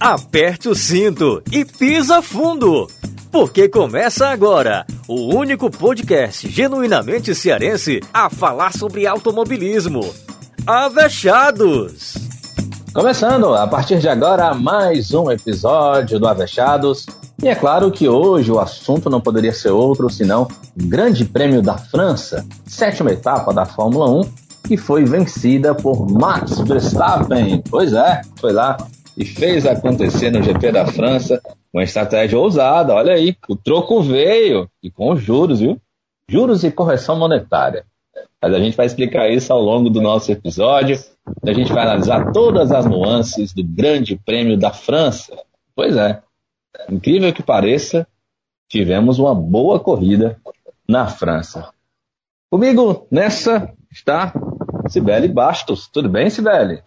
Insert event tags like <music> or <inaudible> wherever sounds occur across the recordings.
aperte o cinto e pisa fundo, porque começa agora o único podcast genuinamente cearense a falar sobre automobilismo. Avechados! Começando a partir de agora mais um episódio do Avechados. E é claro que hoje o assunto não poderia ser outro senão o Grande Prêmio da França, sétima etapa da Fórmula 1, que foi vencida por Max Verstappen. Pois é, foi lá e fez acontecer no GP da França uma estratégia ousada. Olha aí, o troco veio e com juros, viu? Juros e correção monetária. Mas a gente vai explicar isso ao longo do nosso episódio. A gente vai analisar todas as nuances do Grande Prêmio da França. Pois é, incrível que pareça, tivemos uma boa corrida na França. Comigo nessa está Sibeli Bastos. Tudo bem, Sibeli?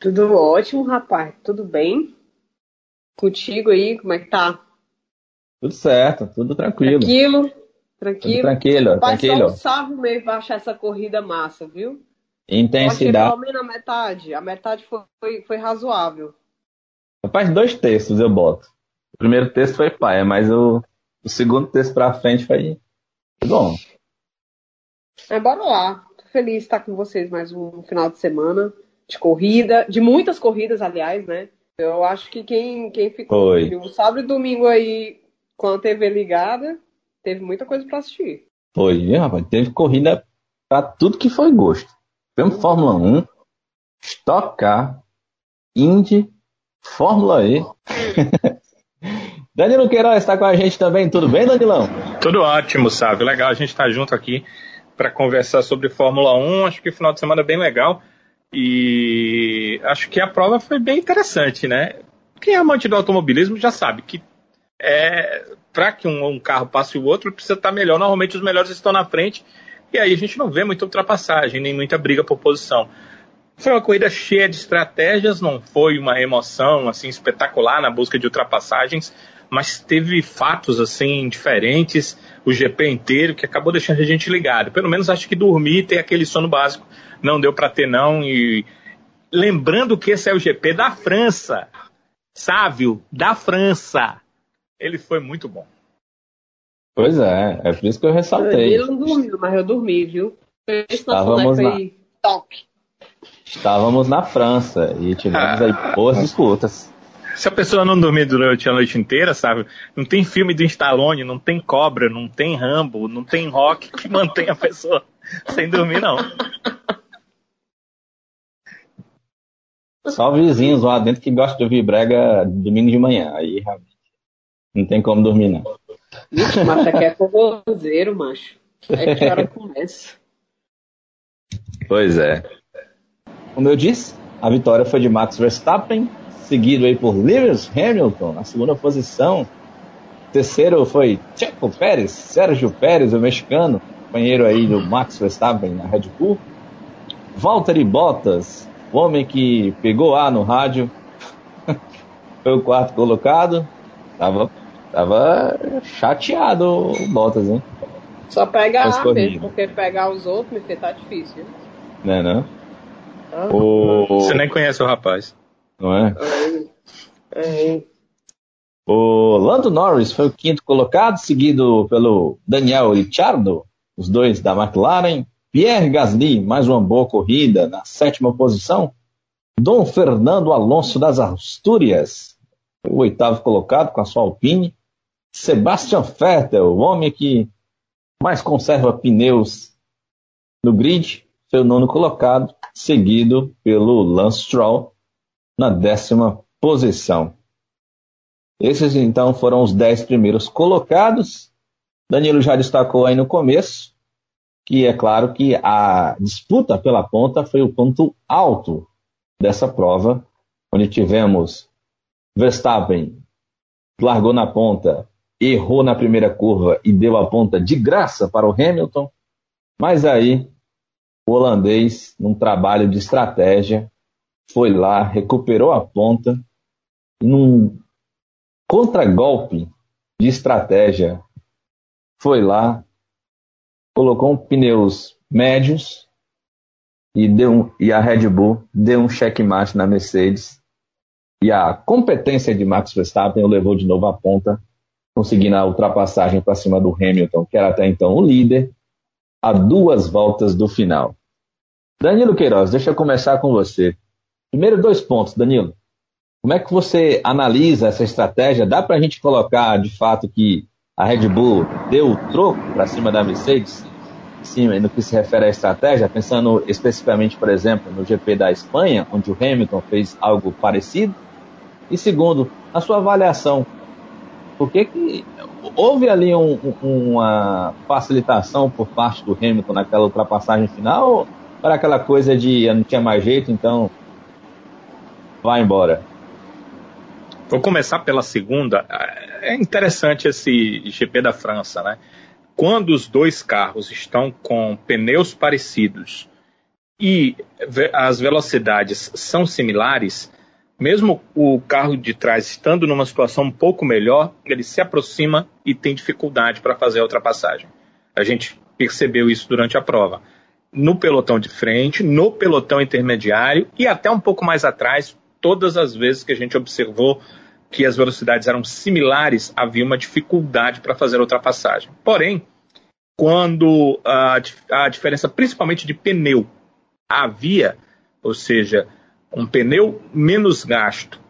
Tudo ótimo, rapaz. Tudo bem? Contigo aí, como é que tá? Tudo certo, tudo tranquilo. Tranquilo? Tranquilo? Tudo tranquilo, Rapaz, tranquilo. Só o sábado mesmo vai achar essa corrida massa, viu? Intensidade. pelo menos a metade. A metade foi, foi, foi razoável. Rapaz, dois textos eu boto. O primeiro texto foi paia, mas o, o segundo texto pra frente foi, bom. Mas bora lá. Tô feliz de estar com vocês mais um final de semana de corrida, de muitas corridas, aliás, né? Eu acho que quem, quem ficou o sábado e domingo aí com a TV ligada, teve muita coisa para assistir. Foi, rapaz. Teve corrida para tudo que foi gosto. Temos Fórmula 1, Stock Car, Indy, Fórmula E. <laughs> Danilo Queiroz está com a gente também. Tudo bem, Danilão? Tudo ótimo, sabe? Legal a gente estar tá junto aqui para conversar sobre Fórmula 1. Acho que o final de semana é bem legal. E acho que a prova foi bem interessante, né? Quem é amante do automobilismo já sabe que é, para que um, um, carro passe o outro precisa estar melhor. Normalmente os melhores estão na frente e aí a gente não vê muita ultrapassagem, nem muita briga por posição. Foi uma corrida cheia de estratégias, não foi uma emoção assim espetacular na busca de ultrapassagens, mas teve fatos assim diferentes o GP inteiro que acabou deixando a gente ligado. Pelo menos acho que dormir tem aquele sono básico não deu para ter não. E lembrando que esse é o GP da França, Sávio, da França. Ele foi muito bom. Pois é, é por isso que eu ressaltei. Ele não dormiu, mas eu dormi, viu? Estávamos na... top. Estávamos na França e tivemos ah. aí boas disputas. Se a pessoa não dormir durante a noite inteira, sabe? Não tem filme do Stallone, não tem Cobra, não tem Rambo, não tem Rock que mantém a pessoa sem dormir, não. Só vizinhos lá dentro que gostam de ouvir brega domingo de manhã. Aí realmente não tem como dormir, não. Vixe, mas aqui é forrozeiro, macho. É que hora começa. Pois é. Como eu disse, a vitória foi de Max Verstappen, seguido aí por Lewis Hamilton na segunda posição. Terceiro foi Checo Pérez, Sérgio Pérez, o mexicano, companheiro aí do Max Verstappen na Red Bull. Valtteri Bottas, o homem que pegou A no rádio <laughs> foi o quarto colocado. Tava, tava chateado o Bottas, hein? Só pega A mesmo, porque pegar os outros, me tá difícil. Não é não? Ah. O... Você nem conhece o rapaz. Não é? É. é. O Lando Norris foi o quinto colocado, seguido pelo Daniel Ricciardo, os dois da McLaren. Pierre Gasly, mais uma boa corrida, na sétima posição. Dom Fernando Alonso das Astúrias, o oitavo colocado com a sua Alpine. Sebastian Vettel, o homem que mais conserva pneus no grid, foi o nono colocado, seguido pelo Lance Stroll na décima posição. Esses então foram os dez primeiros colocados. Danilo já destacou aí no começo que é claro que a disputa pela ponta foi o ponto alto dessa prova, onde tivemos Verstappen largou na ponta, errou na primeira curva e deu a ponta de graça para o Hamilton, mas aí o holandês, num trabalho de estratégia, foi lá, recuperou a ponta num contragolpe de estratégia foi lá, colocou pneus médios e, deu um, e a Red Bull deu um checkmate na Mercedes E a competência de Max Verstappen o levou de novo à ponta, conseguindo a ultrapassagem para cima do Hamilton, que era até então o líder, a duas voltas do final. Danilo Queiroz, deixa eu começar com você. Primeiro dois pontos, Danilo. Como é que você analisa essa estratégia? Dá para a gente colocar de fato que a Red Bull deu o troco para cima da Mercedes? Sim, no que se refere à estratégia, pensando especificamente, por exemplo, no GP da Espanha, onde o Hamilton fez algo parecido. E segundo, a sua avaliação, por que, que houve ali um, uma facilitação por parte do Hamilton naquela ultrapassagem final? Ou era aquela coisa de não tinha mais jeito, então vai embora? Vou começar pela segunda. É interessante esse GP da França, né? Quando os dois carros estão com pneus parecidos e as velocidades são similares, mesmo o carro de trás estando numa situação um pouco melhor, ele se aproxima e tem dificuldade para fazer a ultrapassagem. A gente percebeu isso durante a prova. No pelotão de frente, no pelotão intermediário e até um pouco mais atrás, todas as vezes que a gente observou que as velocidades eram similares, havia uma dificuldade para fazer a ultrapassagem. Porém, quando a, a diferença principalmente de pneu havia, ou seja, um pneu menos gasto,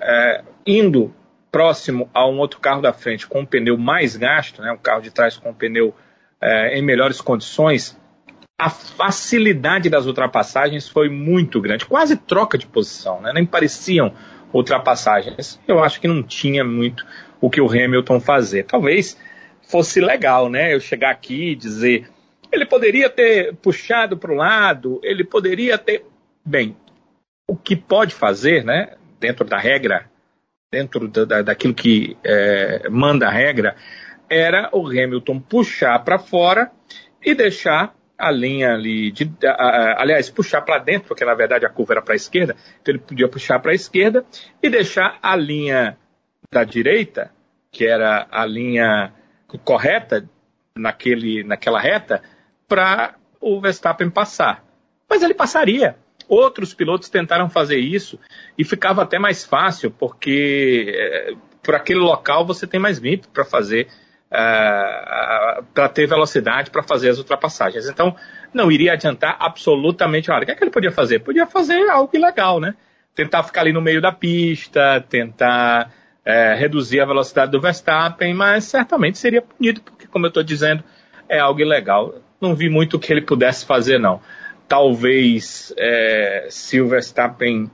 é, indo próximo a um outro carro da frente com um pneu mais gasto, né, um carro de trás com um pneu é, em melhores condições, a facilidade das ultrapassagens foi muito grande, quase troca de posição, né, nem pareciam ultrapassagens. Eu acho que não tinha muito o que o Hamilton fazer. Talvez fosse legal, né? Eu chegar aqui e dizer, ele poderia ter puxado para o lado, ele poderia ter. Bem, o que pode fazer, né? Dentro da regra, dentro da, daquilo que é, manda a regra, era o Hamilton puxar para fora e deixar a linha ali, de, a, a, aliás, puxar para dentro, porque na verdade a curva era para a esquerda, então ele podia puxar para a esquerda e deixar a linha da direita, que era a linha correta naquele, naquela reta, para o Verstappen passar. Mas ele passaria. Outros pilotos tentaram fazer isso e ficava até mais fácil, porque é, por aquele local você tem mais limpo para fazer uh, para ter velocidade para fazer as ultrapassagens. Então, não iria adiantar absolutamente nada. O que, é que ele podia fazer? Podia fazer algo ilegal, né? Tentar ficar ali no meio da pista, tentar é, reduzir a velocidade do Verstappen, mas certamente seria punido, porque, como eu estou dizendo, é algo ilegal. Não vi muito o que ele pudesse fazer, não. Talvez é, se o Verstappen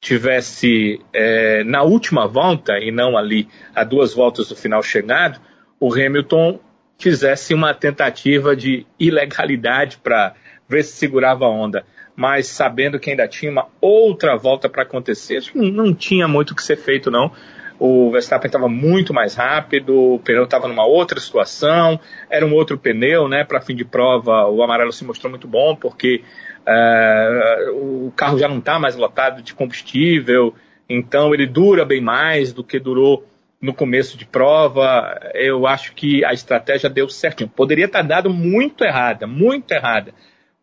tivesse é, na última volta e não ali a duas voltas do final chegado, o Hamilton fizesse uma tentativa de ilegalidade para ver se segurava a onda. Mas sabendo que ainda tinha uma outra volta para acontecer, não tinha muito o que ser feito, não. O Verstappen estava muito mais rápido, o pneu estava numa outra situação, era um outro pneu, né? Para fim de prova, o amarelo se mostrou muito bom, porque uh, o carro já não está mais lotado de combustível, então ele dura bem mais do que durou no começo de prova, eu acho que a estratégia deu certinho. Poderia estar dado muito errada, muito errada,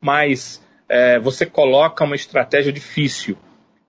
mas é, você coloca uma estratégia difícil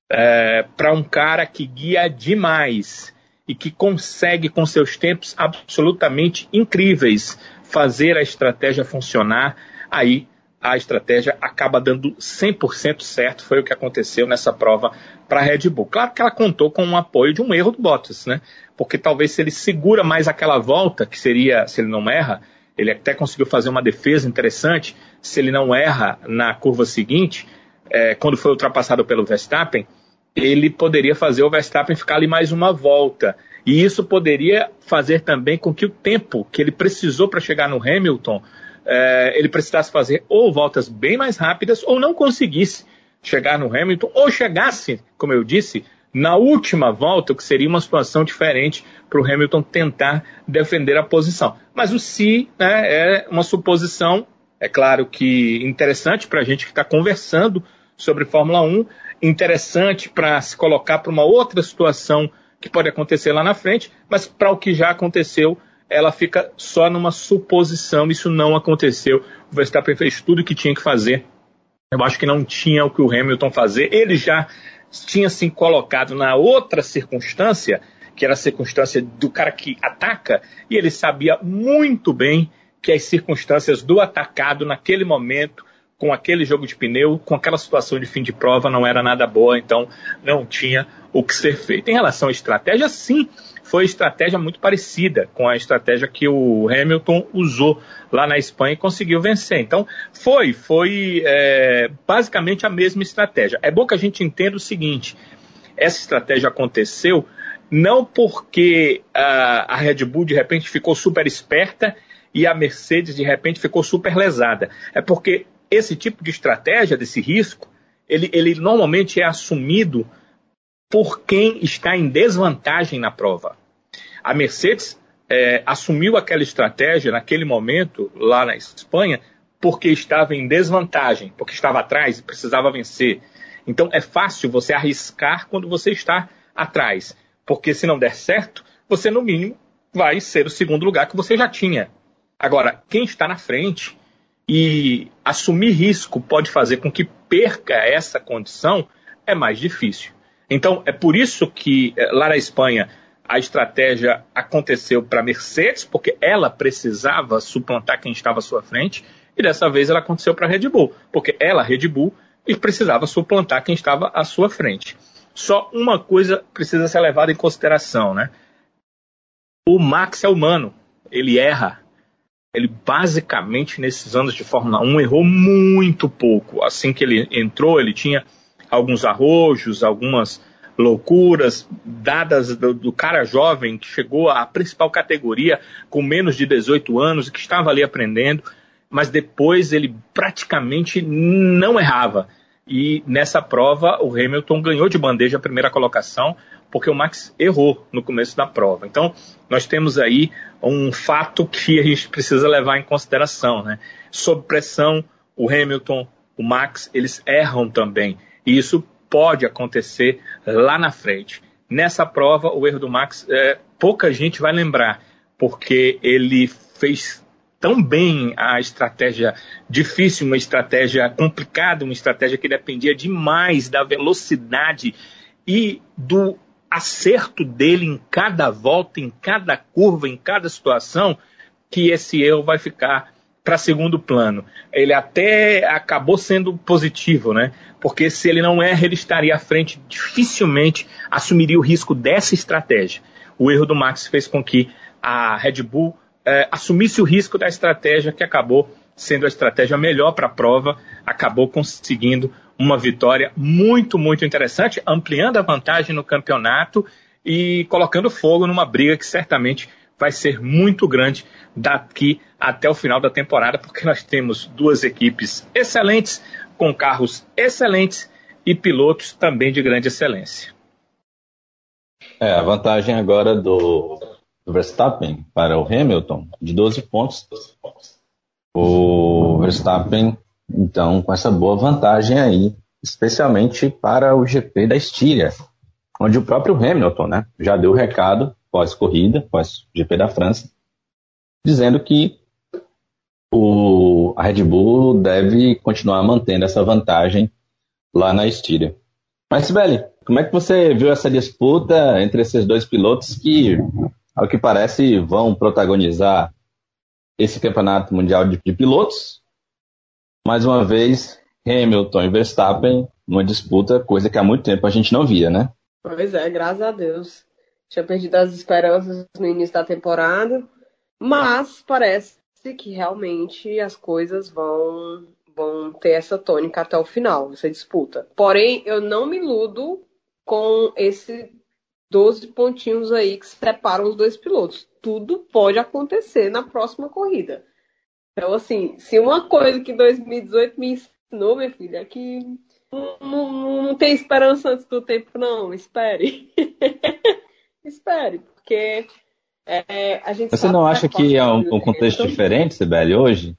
é, para um cara que guia demais e que consegue, com seus tempos absolutamente incríveis, fazer a estratégia funcionar, aí a estratégia acaba dando 100% certo, foi o que aconteceu nessa prova para a Red Bull. Claro que ela contou com o apoio de um erro do Bottas, né? Porque talvez se ele segura mais aquela volta, que seria, se ele não erra, ele até conseguiu fazer uma defesa interessante, se ele não erra na curva seguinte, é, quando foi ultrapassado pelo Verstappen, ele poderia fazer o Verstappen ficar ali mais uma volta. E isso poderia fazer também com que o tempo que ele precisou para chegar no Hamilton é, ele precisasse fazer ou voltas bem mais rápidas ou não conseguisse chegar no Hamilton ou chegasse, como eu disse, na última volta, o que seria uma situação diferente para o Hamilton tentar defender a posição. Mas o se né, é uma suposição, é claro que interessante para a gente que está conversando sobre Fórmula 1, interessante para se colocar para uma outra situação que pode acontecer lá na frente, mas para o que já aconteceu ela fica só numa suposição. Isso não aconteceu. O Verstappen fez tudo o que tinha que fazer. Eu acho que não tinha o que o Hamilton fazer. Ele já tinha se colocado na outra circunstância, que era a circunstância do cara que ataca, e ele sabia muito bem que as circunstâncias do atacado naquele momento, com aquele jogo de pneu, com aquela situação de fim de prova, não era nada boa, então não tinha o que ser feito. Em relação à estratégia, sim, foi estratégia muito parecida com a estratégia que o Hamilton usou lá na Espanha e conseguiu vencer. Então, foi, foi é, basicamente a mesma estratégia. É bom que a gente entenda o seguinte: essa estratégia aconteceu não porque a, a Red Bull de repente ficou super esperta e a Mercedes de repente ficou super lesada. É porque esse tipo de estratégia, desse risco, ele, ele normalmente é assumido por quem está em desvantagem na prova. A Mercedes é, assumiu aquela estratégia naquele momento, lá na Espanha, porque estava em desvantagem, porque estava atrás e precisava vencer. Então é fácil você arriscar quando você está atrás, porque se não der certo, você no mínimo vai ser o segundo lugar que você já tinha. Agora, quem está na frente e assumir risco pode fazer com que perca essa condição é mais difícil. Então, é por isso que é, lá na Espanha a estratégia aconteceu para a Mercedes, porque ela precisava suplantar quem estava à sua frente, e dessa vez ela aconteceu para a Red Bull, porque ela, Red Bull, precisava suplantar quem estava à sua frente. Só uma coisa precisa ser levada em consideração, né? O Max é humano, ele erra. Ele basicamente nesses anos de Fórmula 1 errou muito pouco. Assim que ele entrou, ele tinha alguns arrojos, algumas loucuras dadas do, do, cara jovem que chegou à principal categoria com menos de 18 anos e que estava ali aprendendo, mas depois ele praticamente não errava. E nessa prova o Hamilton ganhou de bandeja a primeira colocação, porque o Max errou no começo da prova. Então, nós temos aí um fato que a gente precisa levar em consideração. Né? Sob pressão, o Hamilton, o Max, eles erram também. E isso pode acontecer lá na frente. Nessa prova, o erro do Max, é, pouca gente vai lembrar, porque ele fez tão bem a estratégia difícil, uma estratégia complicada, uma estratégia que dependia demais da velocidade e do acerto dele em cada volta, em cada curva, em cada situação, que esse erro vai ficar para segundo plano. Ele até acabou sendo positivo, né? Porque se ele não erra, ele estaria à frente, dificilmente assumiria o risco dessa estratégia. O erro do Max fez com que a Red Bull é, assumisse o risco da estratégia que acabou sendo a estratégia melhor para a prova, acabou conseguindo uma vitória muito, muito interessante, ampliando a vantagem no campeonato e colocando fogo numa briga que certamente vai ser muito grande daqui até o final da temporada, porque nós temos duas equipes excelentes, com carros excelentes e pilotos também de grande excelência. É, a vantagem agora do, Verstappen para o Hamilton de 12 pontos. O Verstappen, então, com essa boa vantagem aí, especialmente para o GP da Estíria, onde o próprio Hamilton né, já deu o recado pós-corrida, pós-GP da França, dizendo que o, a Red Bull deve continuar mantendo essa vantagem lá na Estíria. Mas, Sibeli, como é que você viu essa disputa entre esses dois pilotos que, ao que parece, vão protagonizar esse campeonato mundial de, de pilotos? Mais uma vez, Hamilton e Verstappen numa disputa, coisa que há muito tempo a gente não via, né? Pois é, graças a Deus. Tinha perdido as esperanças no início da temporada, mas parece que realmente as coisas vão, vão ter essa tônica até o final, essa disputa. Porém, eu não me iludo com esse 12 pontinhos aí que separam os dois pilotos. Tudo pode acontecer na próxima corrida. Então, assim, se uma coisa que 2018 me ensinou, minha filha, é que não, não, não tem esperança antes do tempo, não. Espere. <laughs> espere, porque é, a gente. Você não acha que é um, um contexto diferente, Sibeli, hoje?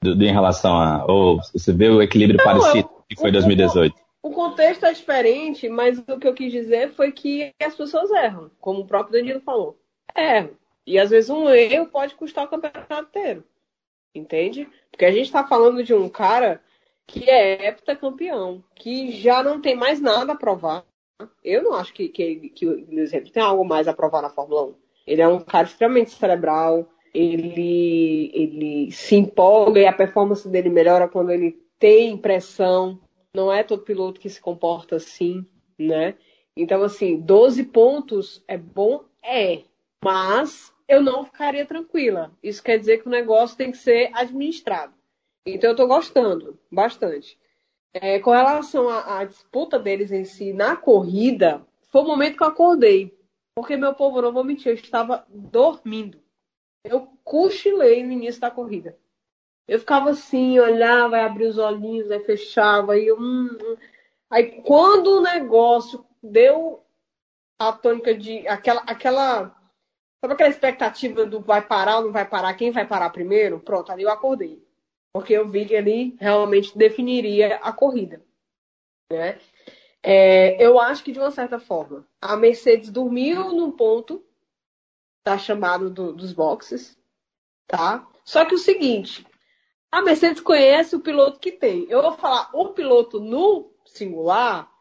Do, do, em relação a. Ou você vê o equilíbrio não, parecido eu, que foi em 2018? O, o contexto é diferente, mas o que eu quis dizer foi que as pessoas erram, como o próprio Danilo falou. Erram. E às vezes um erro pode custar o campeonato inteiro. Entende? Porque a gente está falando de um cara que é heptacampeão, que já não tem mais nada a provar. Eu não acho que, que, que o Lewis Hamilton tem algo mais a provar na Fórmula 1. Ele é um cara extremamente cerebral, ele, ele se empolga e a performance dele melhora quando ele tem pressão. Não é todo piloto que se comporta assim, né? Então, assim, 12 pontos é bom? É. Mas eu não ficaria tranquila. Isso quer dizer que o negócio tem que ser administrado. Então, eu estou gostando bastante. É, com relação à, disputa deles em si na corrida, foi o momento que eu acordei. Porque, meu povo, não vou mentir, eu estava dormindo. Eu cochilei no início da corrida. Eu ficava assim, olhava, abria os olhinhos, aí fechava, e eu, hum, hum. Aí quando o negócio deu a tônica de. aquela. aquela Sabe aquela expectativa do vai parar ou não vai parar? Quem vai parar primeiro? Pronto, ali eu acordei. Porque eu vi que ali realmente definiria a corrida. Né? É, eu acho que, de uma certa forma, a Mercedes dormiu num ponto tá chamado do, dos boxes, tá? Só que o seguinte, a Mercedes conhece o piloto que tem. Eu vou falar o piloto no singular,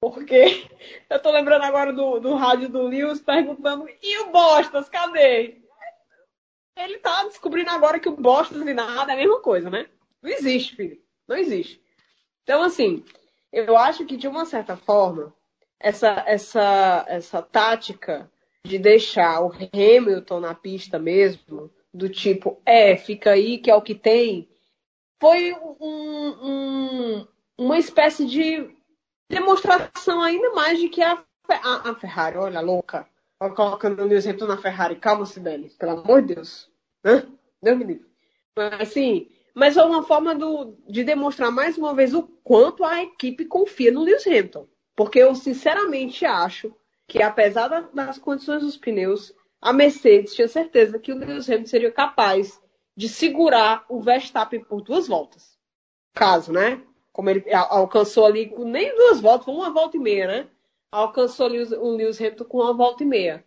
porque <laughs> eu tô lembrando agora do, do rádio do Lewis perguntando: e o Bostas, cadê? Ele tá descobrindo agora que o Bostas e nada é a mesma coisa, né? Não existe, filho. Não existe. Então, assim, eu acho que de uma certa forma, essa, essa, essa tática de deixar o Hamilton na pista mesmo, do tipo, é, fica aí que é o que tem, foi um, um, uma espécie de demonstração ainda mais de que a, a, a Ferrari, olha, louca, colocando o exemplo na Ferrari, calma, Sibeli, pelo amor de Deus. Hã? Deus me livre. Assim, mas é uma forma do, de demonstrar mais uma vez o quanto a equipe confia no Lewis Hamilton. Porque eu sinceramente acho que, apesar das condições dos pneus, a Mercedes tinha certeza que o Lewis Hamilton seria capaz de segurar o Verstappen por duas voltas. Caso, né? Como ele alcançou ali, nem duas voltas, foi uma volta e meia, né? Alcançou ali o Lewis Hamilton com uma volta e meia.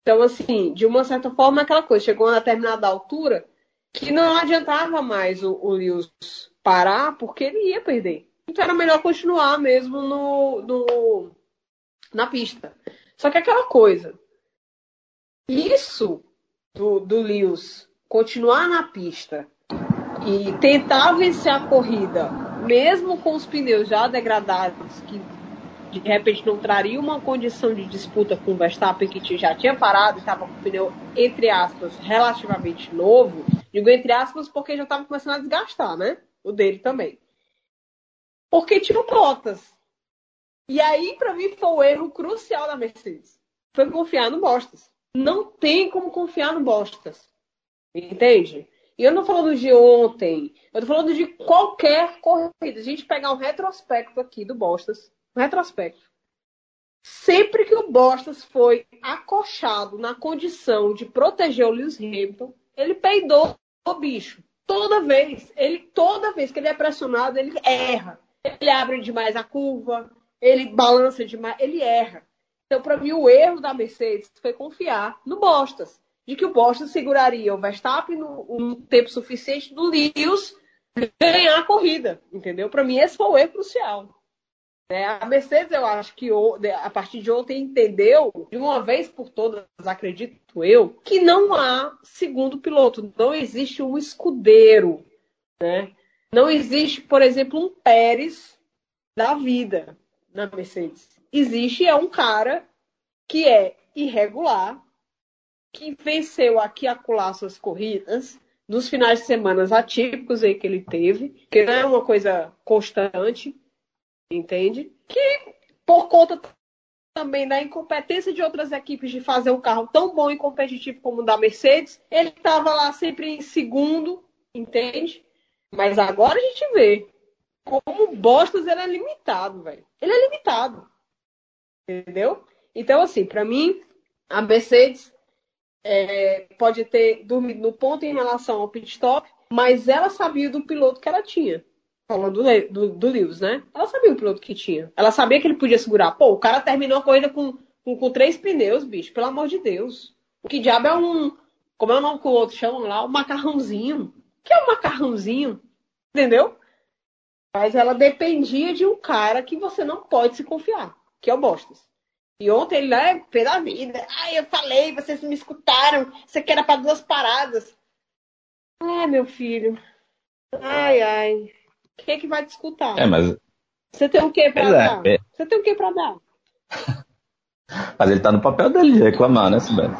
Então, assim, de uma certa forma, aquela coisa, chegou a determinada altura que não adiantava mais o, o Lewis parar, porque ele ia perder. Então era melhor continuar mesmo no, no, na pista. Só que aquela coisa, isso do, do Lewis continuar na pista e tentar vencer a corrida mesmo com os pneus já degradados, que de repente não traria uma condição de disputa com o Verstappen, que já tinha parado estava com o pneu, entre aspas, relativamente novo. Digo entre aspas porque já estava começando a desgastar, né? O dele também. Porque tinha o Bottas. E aí, para mim, foi o erro crucial da Mercedes. Foi confiar no Bottas. Não tem como confiar no Bottas. Entende? E eu não estou falando de ontem, eu estou falando de qualquer corrida. A gente pegar um retrospecto aqui do Bostas, um retrospecto. Sempre que o Bostas foi acochado na condição de proteger o Lewis Hamilton, ele peidou o bicho. Toda vez, ele toda vez que ele é pressionado, ele erra. Ele abre demais a curva, ele balança demais, ele erra. Então, para mim, o erro da Mercedes foi confiar no Bostas de que o Boston seguraria o Verstappen no, tempo suficiente do Lewis ganhar a corrida, entendeu? Para mim esse foi o erro crucial. É, a Mercedes, eu acho que a partir de ontem entendeu, de uma vez por todas, acredito eu, que não há segundo piloto, não existe um escudeiro, né? Não existe, por exemplo, um Pérez da vida na Mercedes. Existe é um cara que é irregular, que venceu aqui acolá suas corridas nos finais de semana atípicos aí que ele teve, que não é uma coisa constante, entende? Que por conta também da incompetência de outras equipes de fazer um carro tão bom e competitivo como o da Mercedes, ele estava lá sempre em segundo, entende? Mas agora a gente vê como Bostas ele é limitado, velho. Ele é limitado. Entendeu? Então, assim, para mim, a Mercedes é, pode ter dormido no ponto em relação ao pit stop, mas ela sabia do piloto que ela tinha. Falando do, do, do Lewis, né? Ela sabia o piloto que tinha. Ela sabia que ele podia segurar. Pô, o cara terminou a corrida com, com, com três pneus, bicho. Pelo amor de Deus. O que diabo é um. Como é o nome que o outro chama lá? O macarrãozinho. Que é um macarrãozinho? Entendeu? Mas ela dependia de um cara que você não pode se confiar, que é o Bostas. E ontem ele, né, pela vida. Ai, eu falei, vocês me escutaram. Isso aqui era para duas paradas. Ai, meu filho. Ai, ai. O que que vai te escutar? É, mas... Você tem o que pra é, dar? É... Você tem o que pra dar? <laughs> mas ele tá no papel dele de reclamar, né, Sibeli?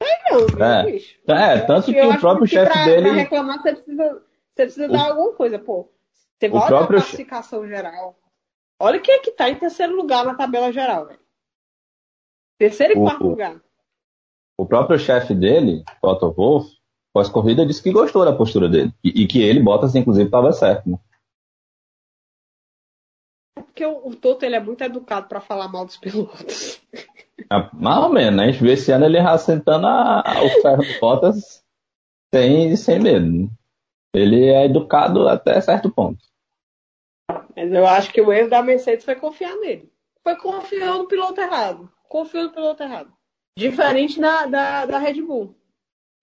É, não, é. Bicho. É, tanto que o próprio chefe pra, dele... Pra reclamar, você precisa, você precisa o... dar alguma coisa, pô. Você vai olhar a classificação geral. Olha quem é que tá em terceiro lugar na tabela geral, velho. Terceiro e o, quarto lugar. O próprio chefe dele, Otto Wolff, pós-corrida, disse que gostou da postura dele. E, e que ele, Bottas, inclusive, estava certo. Né? É porque o, o Toto ele é muito educado para falar mal dos pilotos. É, mais ou menos, né? A gente vê esse ano ele assentando a, a, o ferro do Bottas sem, sem medo. Né? Ele é educado até certo ponto. Mas eu acho que o erro da Mercedes foi confiar nele. Foi confiar no piloto errado. Confiou no piloto errado. Diferente da, da, da Red Bull.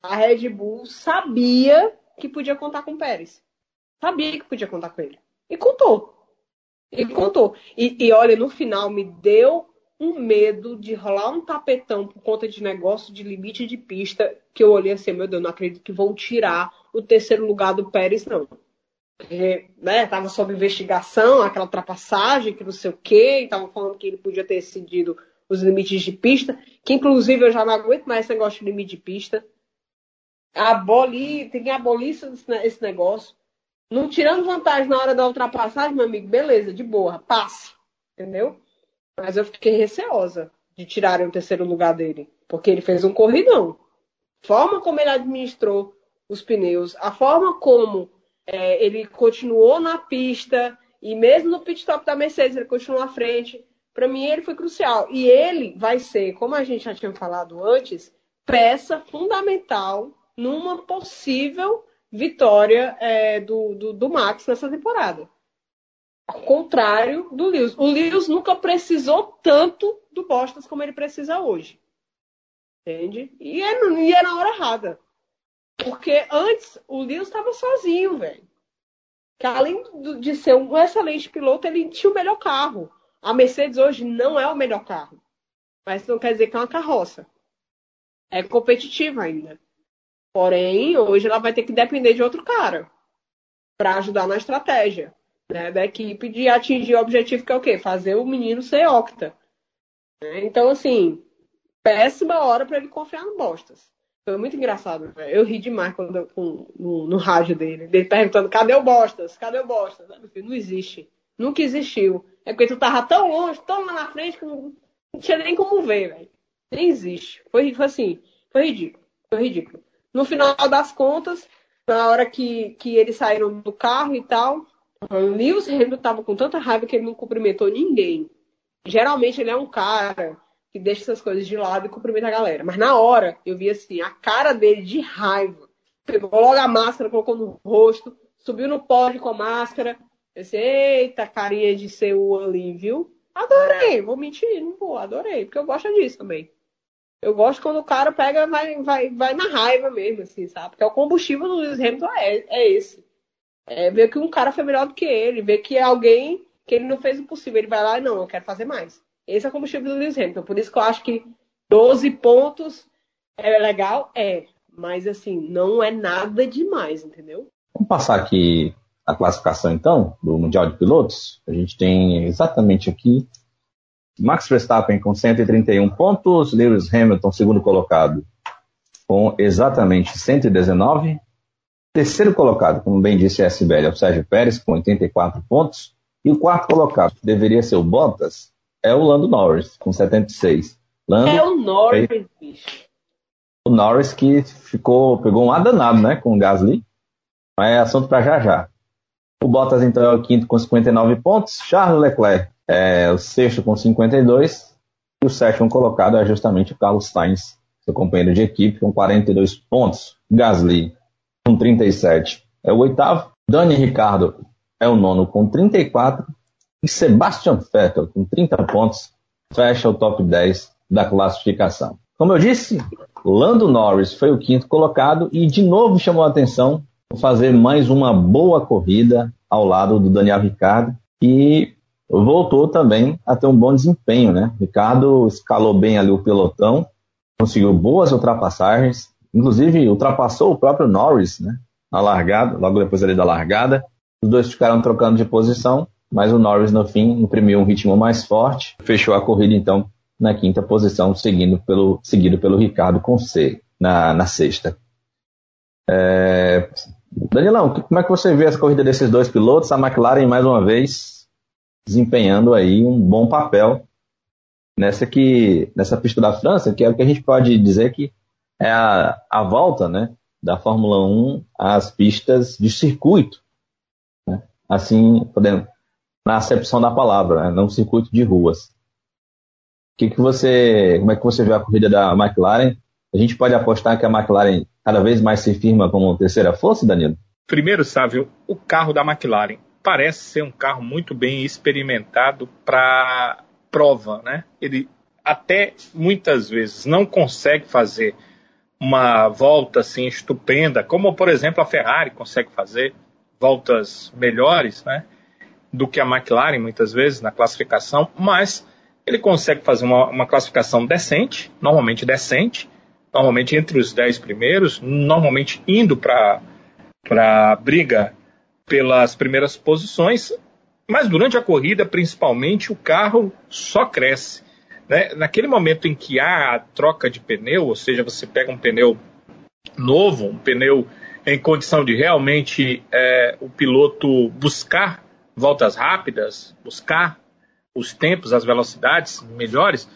A Red Bull sabia que podia contar com o Pérez. Sabia que podia contar com ele. E contou. E contou. E, e olha, no final me deu um medo de rolar um tapetão por conta de negócio de limite de pista, que eu olhei assim, meu Deus, não acredito que vão tirar o terceiro lugar do Pérez, não porque né, estava sob investigação, aquela ultrapassagem, que não sei o quê, estavam falando que ele podia ter excedido os limites de pista, que inclusive eu já não aguento mais esse negócio de limite de pista. Aboli, tem que abolir esse negócio. Não tirando vantagem na hora da ultrapassagem, meu amigo, beleza, de boa, passe. Entendeu? Mas eu fiquei receosa de tirarem o terceiro lugar dele. Porque ele fez um corridão. Forma como ele administrou os pneus, a forma como é, ele continuou na pista e mesmo no pit stop da Mercedes ele continuou à frente. Para mim ele foi crucial e ele vai ser, como a gente já tinha falado antes, peça fundamental numa possível vitória é, do, do, do, Max nessa temporada. Ao contrário do Lewis. O Lewis nunca precisou tanto do Bottas como ele precisa hoje. Entende? E é, e é na hora errada. Porque antes o Lewis estava sozinho, velho. Que além de ser um excelente piloto, ele tinha o melhor carro. A Mercedes hoje não é o melhor carro. Mas não quer dizer que é uma carroça. É competitiva ainda. Porém, hoje ela vai ter que depender de outro cara para ajudar na estratégia né, da equipe de atingir o objetivo que é o quê? Fazer o menino ser octa. Então, assim, péssima hora para ele confiar no Bostas. Foi muito engraçado, velho. Eu ri demais quando, com, no, no, rádio dele. Dele perguntando, cadê o Bostas? Cadê o Bostas? Não existe. Nunca existiu. É porque tu tava tão longe, tão lá na frente, que não, não tinha nem como ver, velho. Nem existe. Foi, foi assim, foi ridículo. Foi ridículo. No final das contas, na hora que, que eles saíram do carro e tal, o Lewis Hamilton tava com tanta raiva que ele não cumprimentou ninguém. Geralmente ele é um cara que deixa essas coisas de lado e cumprimenta a galera. Mas na hora, eu vi assim, a cara dele de raiva. Pegou logo a máscara, colocou no rosto, subiu no pódio com a máscara. Eu disse, eita, carinha de ser o ali, viu? Adorei, vou mentir, não vou, adorei, porque eu gosto disso também. Eu gosto quando o cara pega vai, vai, vai na raiva mesmo, assim, sabe? Porque o combustível do Lewis Hamilton é, é esse. É ver que um cara foi melhor do que ele, ver que alguém que ele não fez o possível, ele vai lá e não, eu quero fazer mais. Esse é o combustível do Lewis Hamilton. Por isso que eu acho que 12 pontos é legal, é. Mas assim, não é nada demais, entendeu? Vamos passar aqui a classificação então do Mundial de Pilotos. A gente tem exatamente aqui Max Verstappen com 131 pontos, Lewis Hamilton, segundo colocado, com exatamente 119. Terceiro colocado, como bem disse a SBL, é o Sérgio Pérez, com 84 pontos. E o quarto colocado, que deveria ser o Bottas, é o Lando Norris, com 76. Lando é o Norris, fez... bicho. O Norris que ficou, pegou um adanado, né, com o Gasly. Mas é assunto para já já. O Bottas, então, é o quinto com 59 pontos. Charles Leclerc é o sexto com 52. E o sétimo colocado é justamente o Carlos Sainz, seu companheiro de equipe, com 42 pontos. Gasly, com 37, é o oitavo. Dani Ricardo é o nono com 34. E Sebastian Vettel, com 30 pontos, fecha o top 10 da classificação. Como eu disse, Lando Norris foi o quinto colocado e de novo chamou a atenção fazer mais uma boa corrida ao lado do Daniel Ricardo e voltou também a ter um bom desempenho, né? Ricardo escalou bem ali o pelotão, conseguiu boas ultrapassagens, inclusive ultrapassou o próprio Norris, né? Na largada, logo depois ali da largada. Os dois ficaram trocando de posição, mas o Norris no fim imprimiu um ritmo mais forte, fechou a corrida então na quinta posição, seguindo pelo, seguido pelo Ricardo com C na, na sexta. É... Danilão, como é que você vê essa corrida desses dois pilotos? A McLaren, mais uma vez, desempenhando aí um bom papel nessa, que, nessa pista da França, que é o que a gente pode dizer que é a, a volta né, da Fórmula 1 às pistas de circuito. Né? Assim, podemos, na acepção da palavra, né? não circuito de ruas. Que que você, como é que você vê a corrida da McLaren? A gente pode apostar que a McLaren cada vez mais se firma como terceira força, Danilo? Primeiro, Sávio, o carro da McLaren parece ser um carro muito bem experimentado para prova, né? Ele até muitas vezes não consegue fazer uma volta assim estupenda, como por exemplo a Ferrari consegue fazer voltas melhores, né? Do que a McLaren muitas vezes na classificação, mas ele consegue fazer uma, uma classificação decente, normalmente decente, normalmente entre os 10 primeiros, normalmente indo para a briga pelas primeiras posições, mas durante a corrida, principalmente, o carro só cresce. Né? Naquele momento em que há a troca de pneu, ou seja, você pega um pneu novo, um pneu em condição de realmente é, o piloto buscar voltas rápidas, buscar os tempos, as velocidades melhores,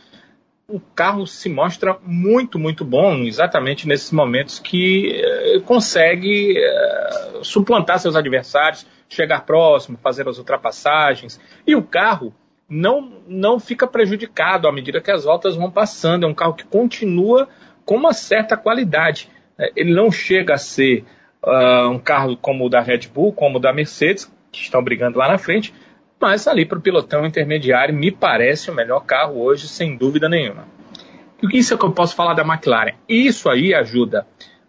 o carro se mostra muito, muito bom exatamente nesses momentos que eh, consegue eh, suplantar seus adversários, chegar próximo, fazer as ultrapassagens. E o carro não, não fica prejudicado à medida que as voltas vão passando. É um carro que continua com uma certa qualidade. Eh, ele não chega a ser uh, um carro como o da Red Bull, como o da Mercedes, que estão brigando lá na frente, mas ali para o pilotão intermediário me parece o melhor carro hoje, sem dúvida nenhuma. O que isso é que eu posso falar da McLaren? Isso aí ajuda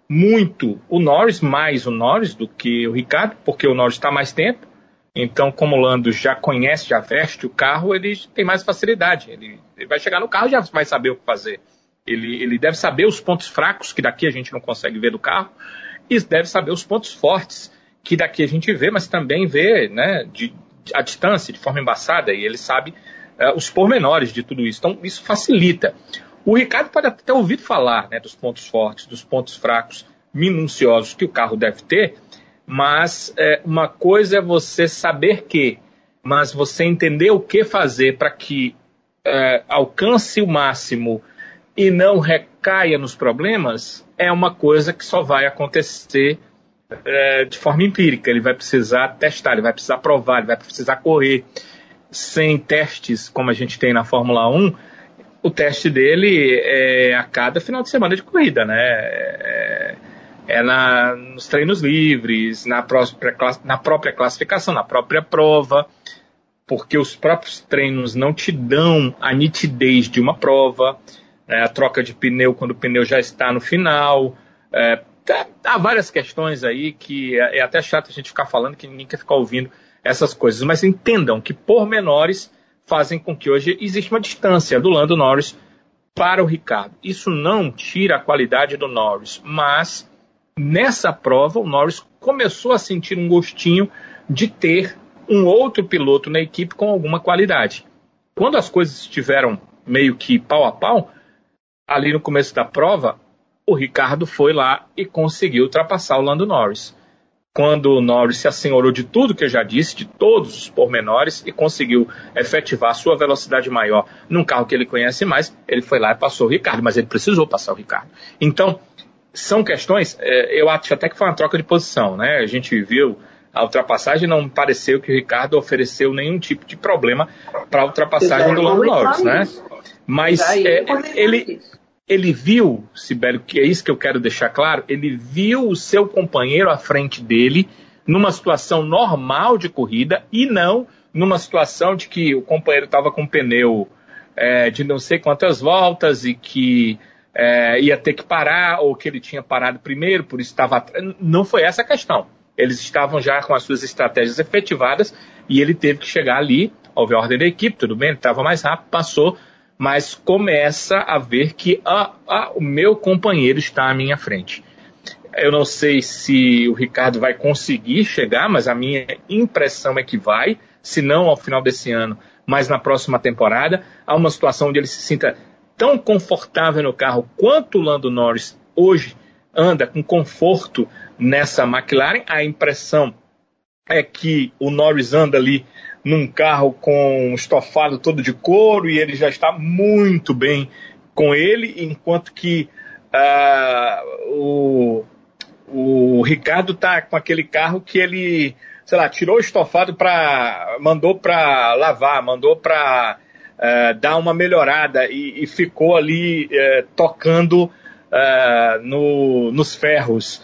muito o Norris, mais o Norris do que o Ricardo, porque o Norris está mais tempo. Então, como o Lando já conhece, já veste o carro, ele tem mais facilidade. Ele, ele vai chegar no carro e já vai saber o que fazer. Ele, ele deve saber os pontos fracos, que daqui a gente não consegue ver do carro, e deve saber os pontos fortes, que daqui a gente vê, mas também vê né, de, a distância, de forma embaçada, e ele sabe uh, os pormenores de tudo isso. Então, isso facilita. O Ricardo pode até ter ouvido falar né, dos pontos fortes, dos pontos fracos, minuciosos que o carro deve ter, mas é, uma coisa é você saber que, mas você entender o que fazer para que é, alcance o máximo e não recaia nos problemas, é uma coisa que só vai acontecer é, de forma empírica. Ele vai precisar testar, ele vai precisar provar, ele vai precisar correr. Sem testes, como a gente tem na Fórmula 1, o teste dele é a cada final de semana de corrida, né? É, é na, nos treinos livres, na própria, na própria classificação, na própria prova, porque os próprios treinos não te dão a nitidez de uma prova, né? a troca de pneu quando o pneu já está no final. É, tá, há várias questões aí que é, é até chato a gente ficar falando, que ninguém quer ficar ouvindo essas coisas, mas entendam que pormenores fazem com que hoje exista uma distância do Lando Norris para o Ricardo. Isso não tira a qualidade do Norris, mas nessa prova o Norris começou a sentir um gostinho de ter um outro piloto na equipe com alguma qualidade. Quando as coisas estiveram meio que pau a pau, ali no começo da prova, o Ricardo foi lá e conseguiu ultrapassar o Lando Norris quando o Norris se assenhorou de tudo que eu já disse, de todos os pormenores, e conseguiu efetivar a sua velocidade maior num carro que ele conhece mais, ele foi lá e passou o Ricardo, mas ele precisou passar o Ricardo. Então, são questões, é, eu acho até que foi uma troca de posição, né? A gente viu a ultrapassagem, não pareceu que o Ricardo ofereceu nenhum tipo de problema para a ultrapassagem do Lando Norris, né? Mas é, ele, ele viu, Sibélio, que é isso que eu quero deixar claro, ele viu o seu companheiro à frente dele numa situação normal de corrida e não numa situação de que o companheiro estava com pneu é, de não sei quantas voltas e que é, ia ter que parar ou que ele tinha parado primeiro, por isso estava. Não foi essa a questão. eles estavam já com as suas estratégias efetivadas e ele teve que chegar ali, houve a ordem da equipe, tudo bem, ele estava mais rápido, passou, mas começa a ver que ah, ah, o meu companheiro está à minha frente. Eu não sei se o Ricardo vai conseguir chegar, mas a minha impressão é que vai, se não ao final desse ano, mas na próxima temporada. Há uma situação onde ele se sinta tão confortável no carro quanto o Lando Norris hoje anda com conforto nessa McLaren. A impressão é que o Norris anda ali num carro com estofado todo de couro e ele já está muito bem com ele, enquanto que uh, o o Ricardo tá com aquele carro que ele, sei lá, tirou o estofado para, mandou para lavar, mandou para uh, é, dar uma melhorada e, e ficou ali uh, tocando uh, no, nos ferros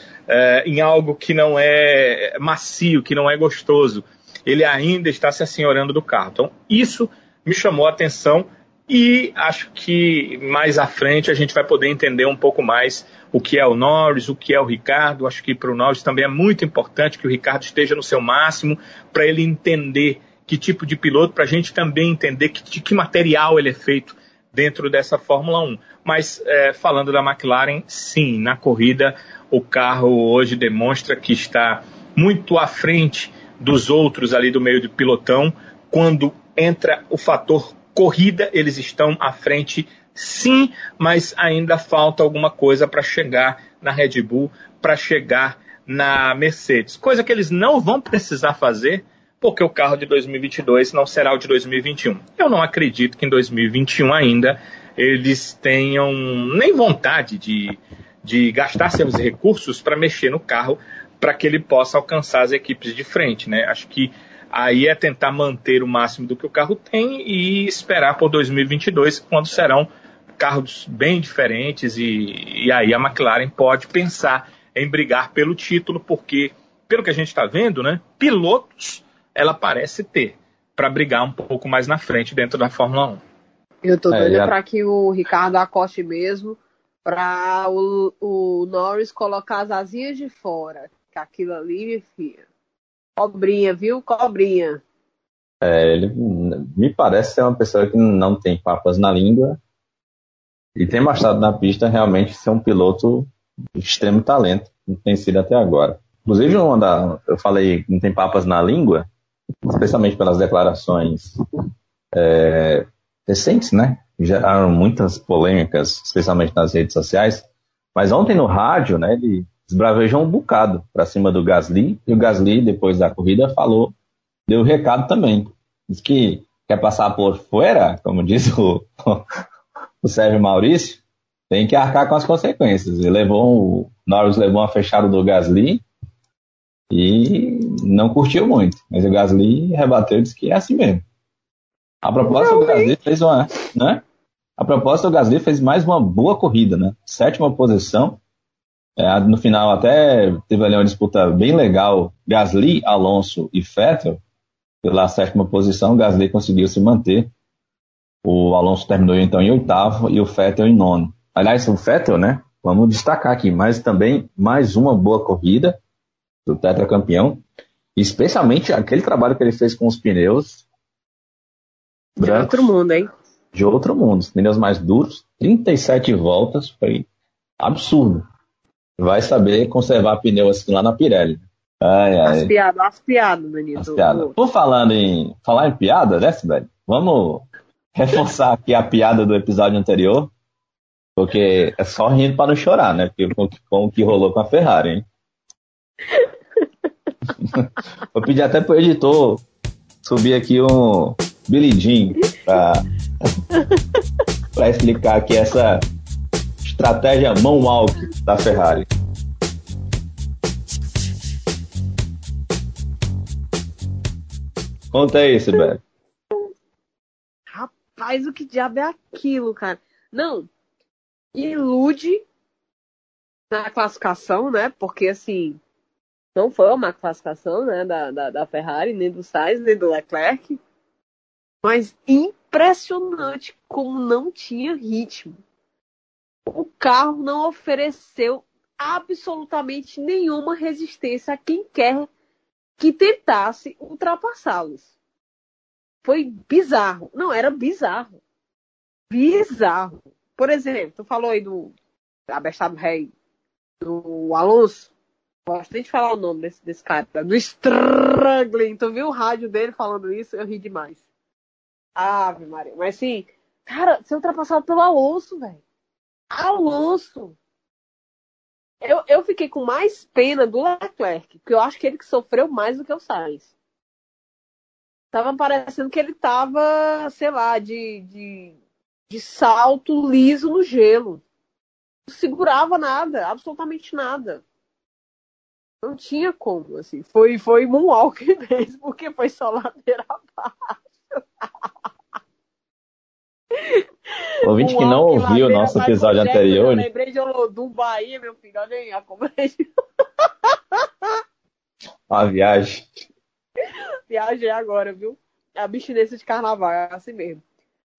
em algo que não é macio, que não é gostoso. Ele ainda está se assenhorando do carro. Então isso me chamou a atenção e acho que mais à frente a gente vai poder entender um pouco mais o que é o Norris, o que é o Ricardo. Acho que para o Norris também é muito importante que o Ricardo esteja no seu máximo para ele entender que tipo de piloto, para a gente também entender que, de que material ele é feito dentro dessa Fórmula 1. Mas é, falando da McLaren, sim, na corrida o carro hoje demonstra que está muito à frente dos outros ali do meio do pilotão. Quando entra o fator corrida, eles estão à frente sim, mas ainda falta alguma coisa para chegar na Red Bull, para chegar na Mercedes. Coisa que eles não vão precisar fazer, porque o carro de 2022 não será o de 2021. Eu não acredito que em 2021 ainda eles tenham nem vontade de, de gastar seus recursos para mexer no carro para que ele possa alcançar as equipes de frente. Né? Acho que aí é tentar manter o máximo do que o carro tem e esperar por 2022, quando serão carros bem diferentes e, e aí a McLaren pode pensar em brigar pelo título, porque, pelo que a gente está vendo, né, pilotos ela parece ter para brigar um pouco mais na frente dentro da Fórmula 1. Eu tô doido é, para que o Ricardo acoste mesmo para o, o Norris colocar as asinhas de fora. Que aquilo ali, minha filha. Cobrinha, viu? Cobrinha. É, ele me parece ser uma pessoa que não tem papas na língua e tem mostrado na pista realmente ser um piloto de extremo talento, tem sido até agora. Inclusive, eu falei não tem papas na língua, especialmente pelas declarações é, recentes, né? Geraram muitas polêmicas, especialmente nas redes sociais. Mas ontem no rádio, né, ele esbravejou um bocado para cima do Gasly, e o Gasly, depois da corrida, falou, deu recado também. Diz que quer passar por fora, como <laughs> diz o, o Sérgio Maurício, tem que arcar com as consequências. Ele levou, o Norris levou uma fechada do Gasly e não curtiu muito. Mas o Gasly rebateu e disse que é assim mesmo. A proposta do Gasly fez uma, né? A proposta do Gasly fez mais uma boa corrida, né? Sétima posição. É, no final até teve ali uma disputa bem legal. Gasly, Alonso e Vettel pela sétima posição. Gasly conseguiu se manter. O Alonso terminou então em oitavo e o Vettel em nono. Aliás, o Vettel, né? Vamos destacar aqui, mas também mais uma boa corrida do tetracampeão, especialmente aquele trabalho que ele fez com os pneus brancos. De outro mundo, hein? De outro mundo. Os pneus mais duros, 37 voltas, foi absurdo. Vai saber conservar pneu assim lá na Pirelli. Ai, ai. As piadas, as piadas, Danilo. As piadas. Por falando em, falar em piada, né, Sibeli? Vamos reforçar aqui a piada do episódio anterior, porque é só rindo para não chorar, né? Porque com, com o que rolou com a Ferrari, hein? <laughs> Vou pedir até pro editor subir aqui um bilidinho para <laughs> para explicar aqui essa estratégia mão walk da Ferrari. Conta aí, Sibeli. Rapaz, o que diabo é aquilo, cara? Não, ilude na classificação, né? Porque assim, não foi uma classificação né, da, da, da, Ferrari, nem do Sainz, nem do Leclerc. Mas impressionante como não tinha ritmo. O carro não ofereceu absolutamente nenhuma resistência a quem quer que tentasse ultrapassá-los. Foi bizarro. Não, era bizarro. Bizarro. Por exemplo, tu falou aí do Abestado Rei, do Alonso. Gosto nem de falar o nome desse, desse cara. Do Struggling. Tu viu o rádio dele falando isso? Eu ri demais. Ave Maria. Mas assim, cara, ser ultrapassado pelo Alonso, velho. Alonso. Eu, eu fiquei com mais pena do Leclerc, porque eu acho que ele que sofreu mais do que o Sainz. Tava parecendo que ele tava, sei lá, de, de, de salto liso no gelo. Não segurava nada, absolutamente nada. Não tinha como, assim. Foi, foi moonwalk <laughs> mesmo, porque foi só ladeira abaixo. O ouvinte que não ouviu o nosso episódio anterior. Eu lembrei de Olodum, Bahia, meu filho. Olha aí a comédia. <laughs> Uma viagem. Viagem agora, viu? É a abstinência de carnaval, é assim mesmo.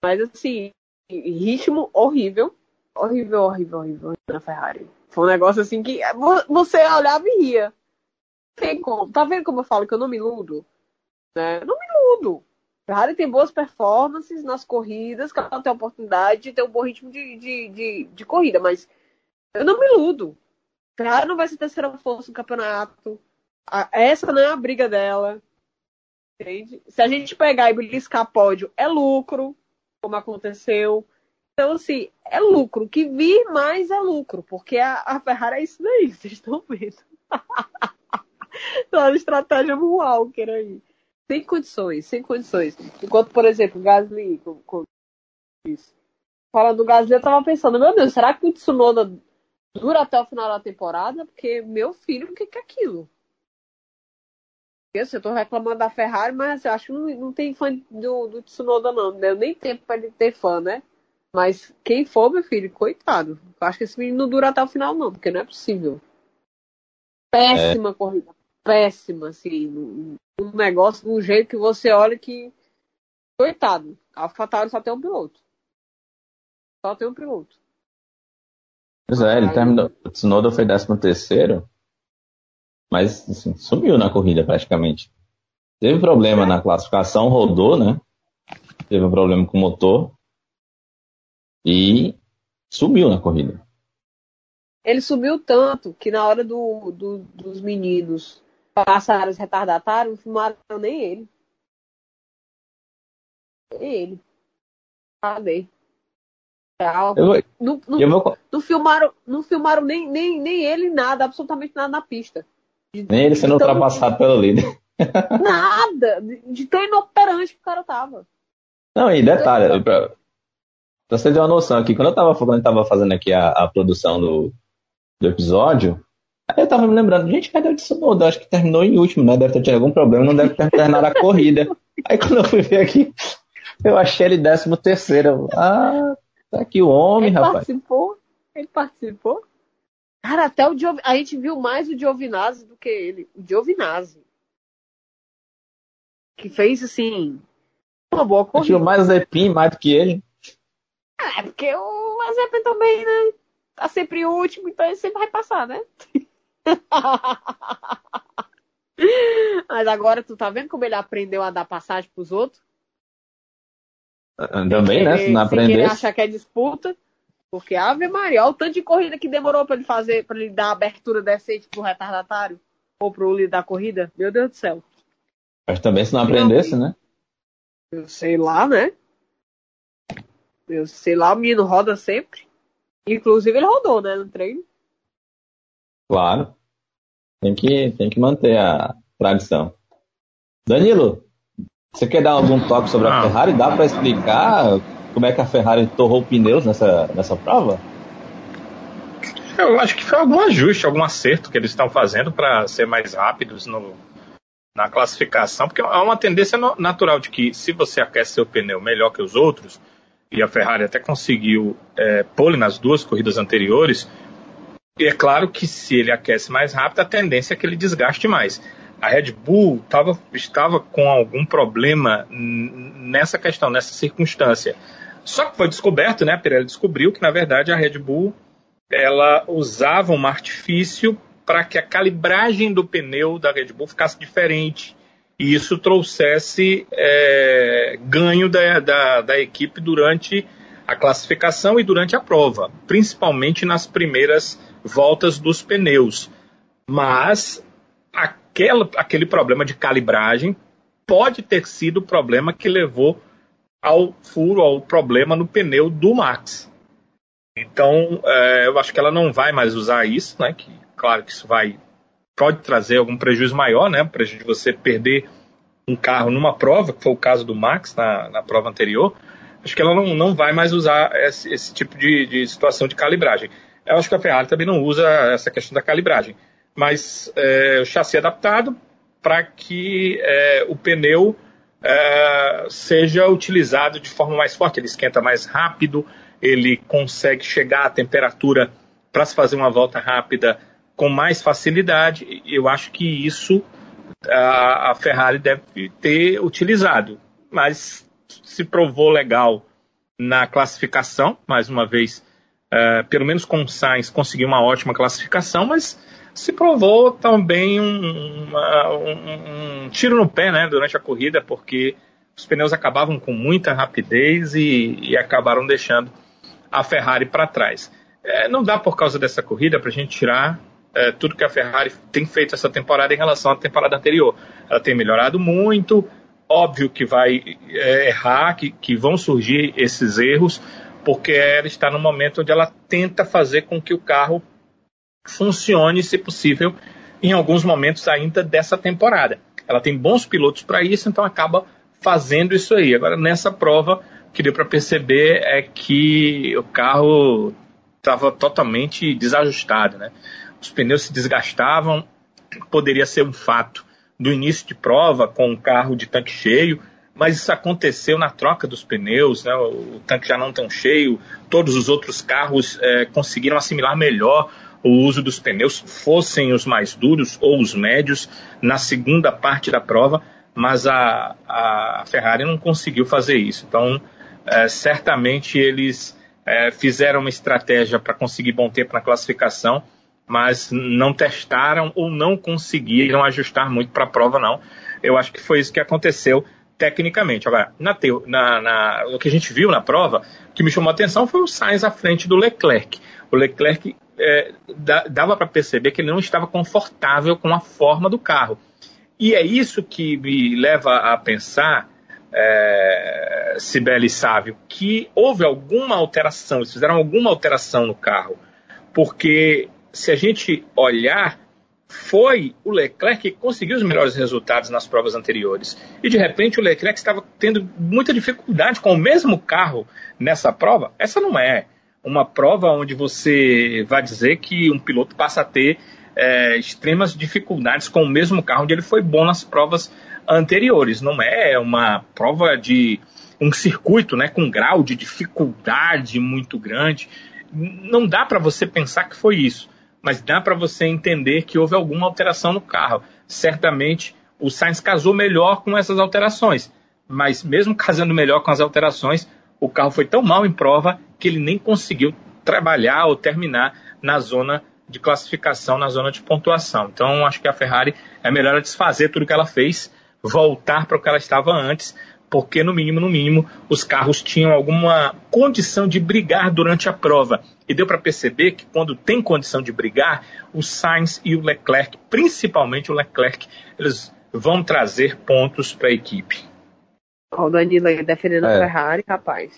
Mas assim, ritmo horrível. Horrível, horrível, horrível na Ferrari. Foi um negócio assim que você olhava e ria. Tem como. Tá vendo como eu falo que eu não me iludo? Né? Eu não me iludo. Ferrari tem boas performances nas corridas, que ela tem a oportunidade de ter um bom ritmo de, de, de, de corrida, mas eu não me iludo. Ferrari não vai ser terceira força no campeonato. essa não é a briga dela. Entende? Se a gente pegar e beliscar pódio, é lucro, como aconteceu. Então, assim, é lucro. O que vir mais é lucro, porque a, a Ferrari é isso daí, <laughs> vocês estão vendo. <laughs> Toda estratégia Walker aí. Sem condições, sem condições. Enquanto, por exemplo, o Gasly, com, com isso. Falando do Gasly, eu tava pensando, meu Deus, será que o Tsunoda dura até o final da temporada? Porque, meu filho, o que, que é aquilo? Eu, eu tô reclamando da Ferrari, mas eu acho que não, não tem fã do, do Tsunoda, não. Não deu nem tempo pra ele ter fã, né? Mas quem for, meu filho, coitado. Eu acho que esse menino não dura até o final, não, porque não é possível. Péssima é. corrida. Péssima, assim um negócio de um jeito que você olha que. Coitado, a AlphaTauri só tem um piloto. Só tem um piloto. Pois é, ele terminou. O Tsunoda foi 13 terceiro, mas assim, sumiu na corrida praticamente. Teve problema na classificação, rodou, né? Teve um problema com o motor e sumiu na corrida. Ele subiu tanto que na hora do, do, dos meninos passaram os retardatários, não filmaram nem ele. Nem ele. Vou, não, não, vou... não, filmaram, não filmaram nem, nem, nem ele nada, absolutamente nada na pista. De, nem ele sendo ultrapassado pelo líder. <laughs> Nada! De, de tão inoperante que o cara tava. Não, e detalhe, pra, pra você ter uma noção aqui, quando eu tava, quando eu tava fazendo aqui a, a produção do, do episódio, Aí eu tava me lembrando, gente, cadê o Tsunoda? Acho que terminou em último, né? Deve ter tido algum problema, não deve ter terminado a corrida. Aí quando eu fui ver aqui, eu achei ele décimo terceiro. Ah, tá aqui o homem, ele rapaz. Participou? Ele participou? Cara, até o Giov... a gente viu mais o Giovinazzi do que ele. O Giovinazzi. Que fez, assim, uma boa corrida. Tinha mais o Zepin mais do que ele. É, porque o Mazepin também, né? Tá sempre último, então ele sempre vai passar, né? <laughs> Mas agora tu tá vendo como ele aprendeu a dar passagem pros outros? Também, né? Se não aprender. Ele acha que é disputa. Porque, Ave Maria, olha o tanto de corrida que demorou para ele fazer, para ele dar abertura decente pro retardatário ou pro líder da corrida. Meu Deus do céu. Mas também se não aprendesse, né? Eu sei lá, né? Eu sei lá, o menino roda sempre. Inclusive ele rodou, né, no treino. Claro. Tem que, tem que manter a tradição. Danilo, você quer dar algum toque sobre a Ferrari? Dá para explicar como é que a Ferrari torrou pneus nessa, nessa prova? Eu acho que foi algum ajuste, algum acerto que eles estão fazendo para ser mais rápidos no, na classificação, porque há uma tendência natural de que se você aquece seu pneu melhor que os outros, e a Ferrari até conseguiu é, pole nas duas corridas anteriores, e é claro que se ele aquece mais rápido, a tendência é que ele desgaste mais. A Red Bull tava, estava com algum problema nessa questão, nessa circunstância. Só que foi descoberto, né? A Pirelli descobriu que, na verdade, a Red Bull ela usava um artifício para que a calibragem do pneu da Red Bull ficasse diferente e isso trouxesse é, ganho da, da, da equipe durante a classificação e durante a prova, principalmente nas primeiras voltas dos pneus. Mas aquela, aquele problema de calibragem pode ter sido o problema que levou ao furo, ao problema no pneu do Max. Então, é, eu acho que ela não vai mais usar isso, né? Que, claro que isso vai pode trazer algum prejuízo maior, né? Prejuízo de você perder um carro numa prova, que foi o caso do Max na, na prova anterior. Acho que ela não, não vai mais usar esse, esse tipo de, de situação de calibragem. Eu acho que a Ferrari também não usa essa questão da calibragem. Mas é, o chassi é adaptado para que é, o pneu é, seja utilizado de forma mais forte. Ele esquenta mais rápido, ele consegue chegar à temperatura para se fazer uma volta rápida com mais facilidade. Eu acho que isso a, a Ferrari deve ter utilizado. Mas se provou legal na classificação, mais uma vez, uh, pelo menos com o Sainz conseguiu uma ótima classificação, mas se provou também um, uma, um, um, tiro no pé né, durante a corrida, porque os pneus acabavam com muita rapidez e, e acabaram deixando a Ferrari para trás. É, não dá por causa dessa corrida para a gente tirar é, tudo que a Ferrari tem feito essa temporada em relação à temporada anterior. Ela tem melhorado muito, óbvio que vai é, errar, que, que vão surgir esses erros, porque ela está no momento onde ela tenta fazer com que o carro funcione, se possível, em alguns momentos ainda dessa temporada. Ela tem bons pilotos para isso, então acaba fazendo isso aí. Agora, nessa prova, o que deu para perceber é que o carro estava totalmente desajustado, né? Os pneus se desgastavam, poderia ser um fato do início de prova com um carro de tanque cheio, mas isso aconteceu na troca dos pneus, né? o tanque já não tão cheio, todos os outros carros é, conseguiram assimilar melhor o uso dos pneus, fossem os mais duros ou os médios, na segunda parte da prova, mas a, a Ferrari não conseguiu fazer isso. Então, é, certamente eles é, fizeram uma estratégia para conseguir bom tempo na classificação, mas não testaram ou não conseguiram ajustar muito para a prova, não. Eu acho que foi isso que aconteceu tecnicamente. Agora, na, teo, na, na, o que a gente viu na prova, o que me chamou a atenção foi o Sainz à frente do Leclerc. O Leclerc é, dava para perceber que ele não estava confortável com a forma do carro. E é isso que me leva a pensar, é, Sibeli Sávio, que houve alguma alteração, eles fizeram alguma alteração no carro. Porque se a gente olhar, foi o Leclerc que conseguiu os melhores resultados nas provas anteriores. E de repente o Leclerc estava tendo muita dificuldade com o mesmo carro nessa prova. Essa não é uma prova onde você vai dizer que um piloto passa a ter é, extremas dificuldades com o mesmo carro onde ele foi bom nas provas anteriores. Não é uma prova de um circuito né, com grau de dificuldade muito grande. Não dá para você pensar que foi isso mas dá para você entender que houve alguma alteração no carro. Certamente o Sainz casou melhor com essas alterações, mas mesmo casando melhor com as alterações, o carro foi tão mal em prova que ele nem conseguiu trabalhar ou terminar na zona de classificação, na zona de pontuação. Então acho que a Ferrari é melhor desfazer tudo que ela fez, voltar para o que ela estava antes, porque no mínimo, no mínimo, os carros tinham alguma condição de brigar durante a prova. E deu para perceber que quando tem condição de brigar, o Sainz e o Leclerc, principalmente o Leclerc, eles vão trazer pontos para a equipe. Olha o Danilo aí defendendo é. a Ferrari, rapaz.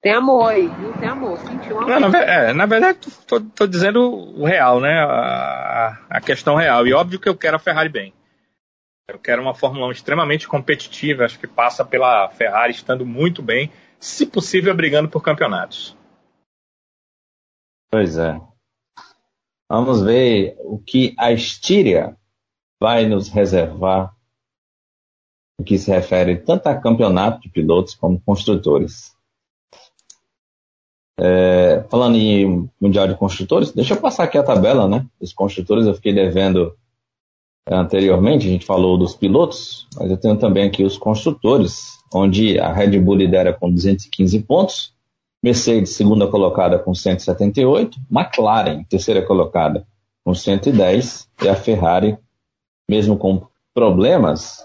Tem amor aí, viu? Tem amor. Sentiu amor. Não, na, é, na verdade, tô, tô, dizendo o real, né? A, a questão real. E óbvio que eu quero a Ferrari bem. Eu quero uma Fórmula 1 extremamente competitiva, acho que passa pela Ferrari estando muito bem, se possível brigando por campeonatos. Pois é. Vamos ver o que a Estíria vai nos reservar no que se refere tanto a campeonato de pilotos como construtores. É, falando em Mundial de Construtores, deixa eu passar aqui a tabela, né? Dos construtores, eu fiquei devendo anteriormente, a gente falou dos pilotos, mas eu tenho também aqui os construtores, onde a Red Bull lidera com 215 pontos, Mercedes, segunda colocada com 178, McLaren, terceira colocada com 110, e a Ferrari, mesmo com problemas,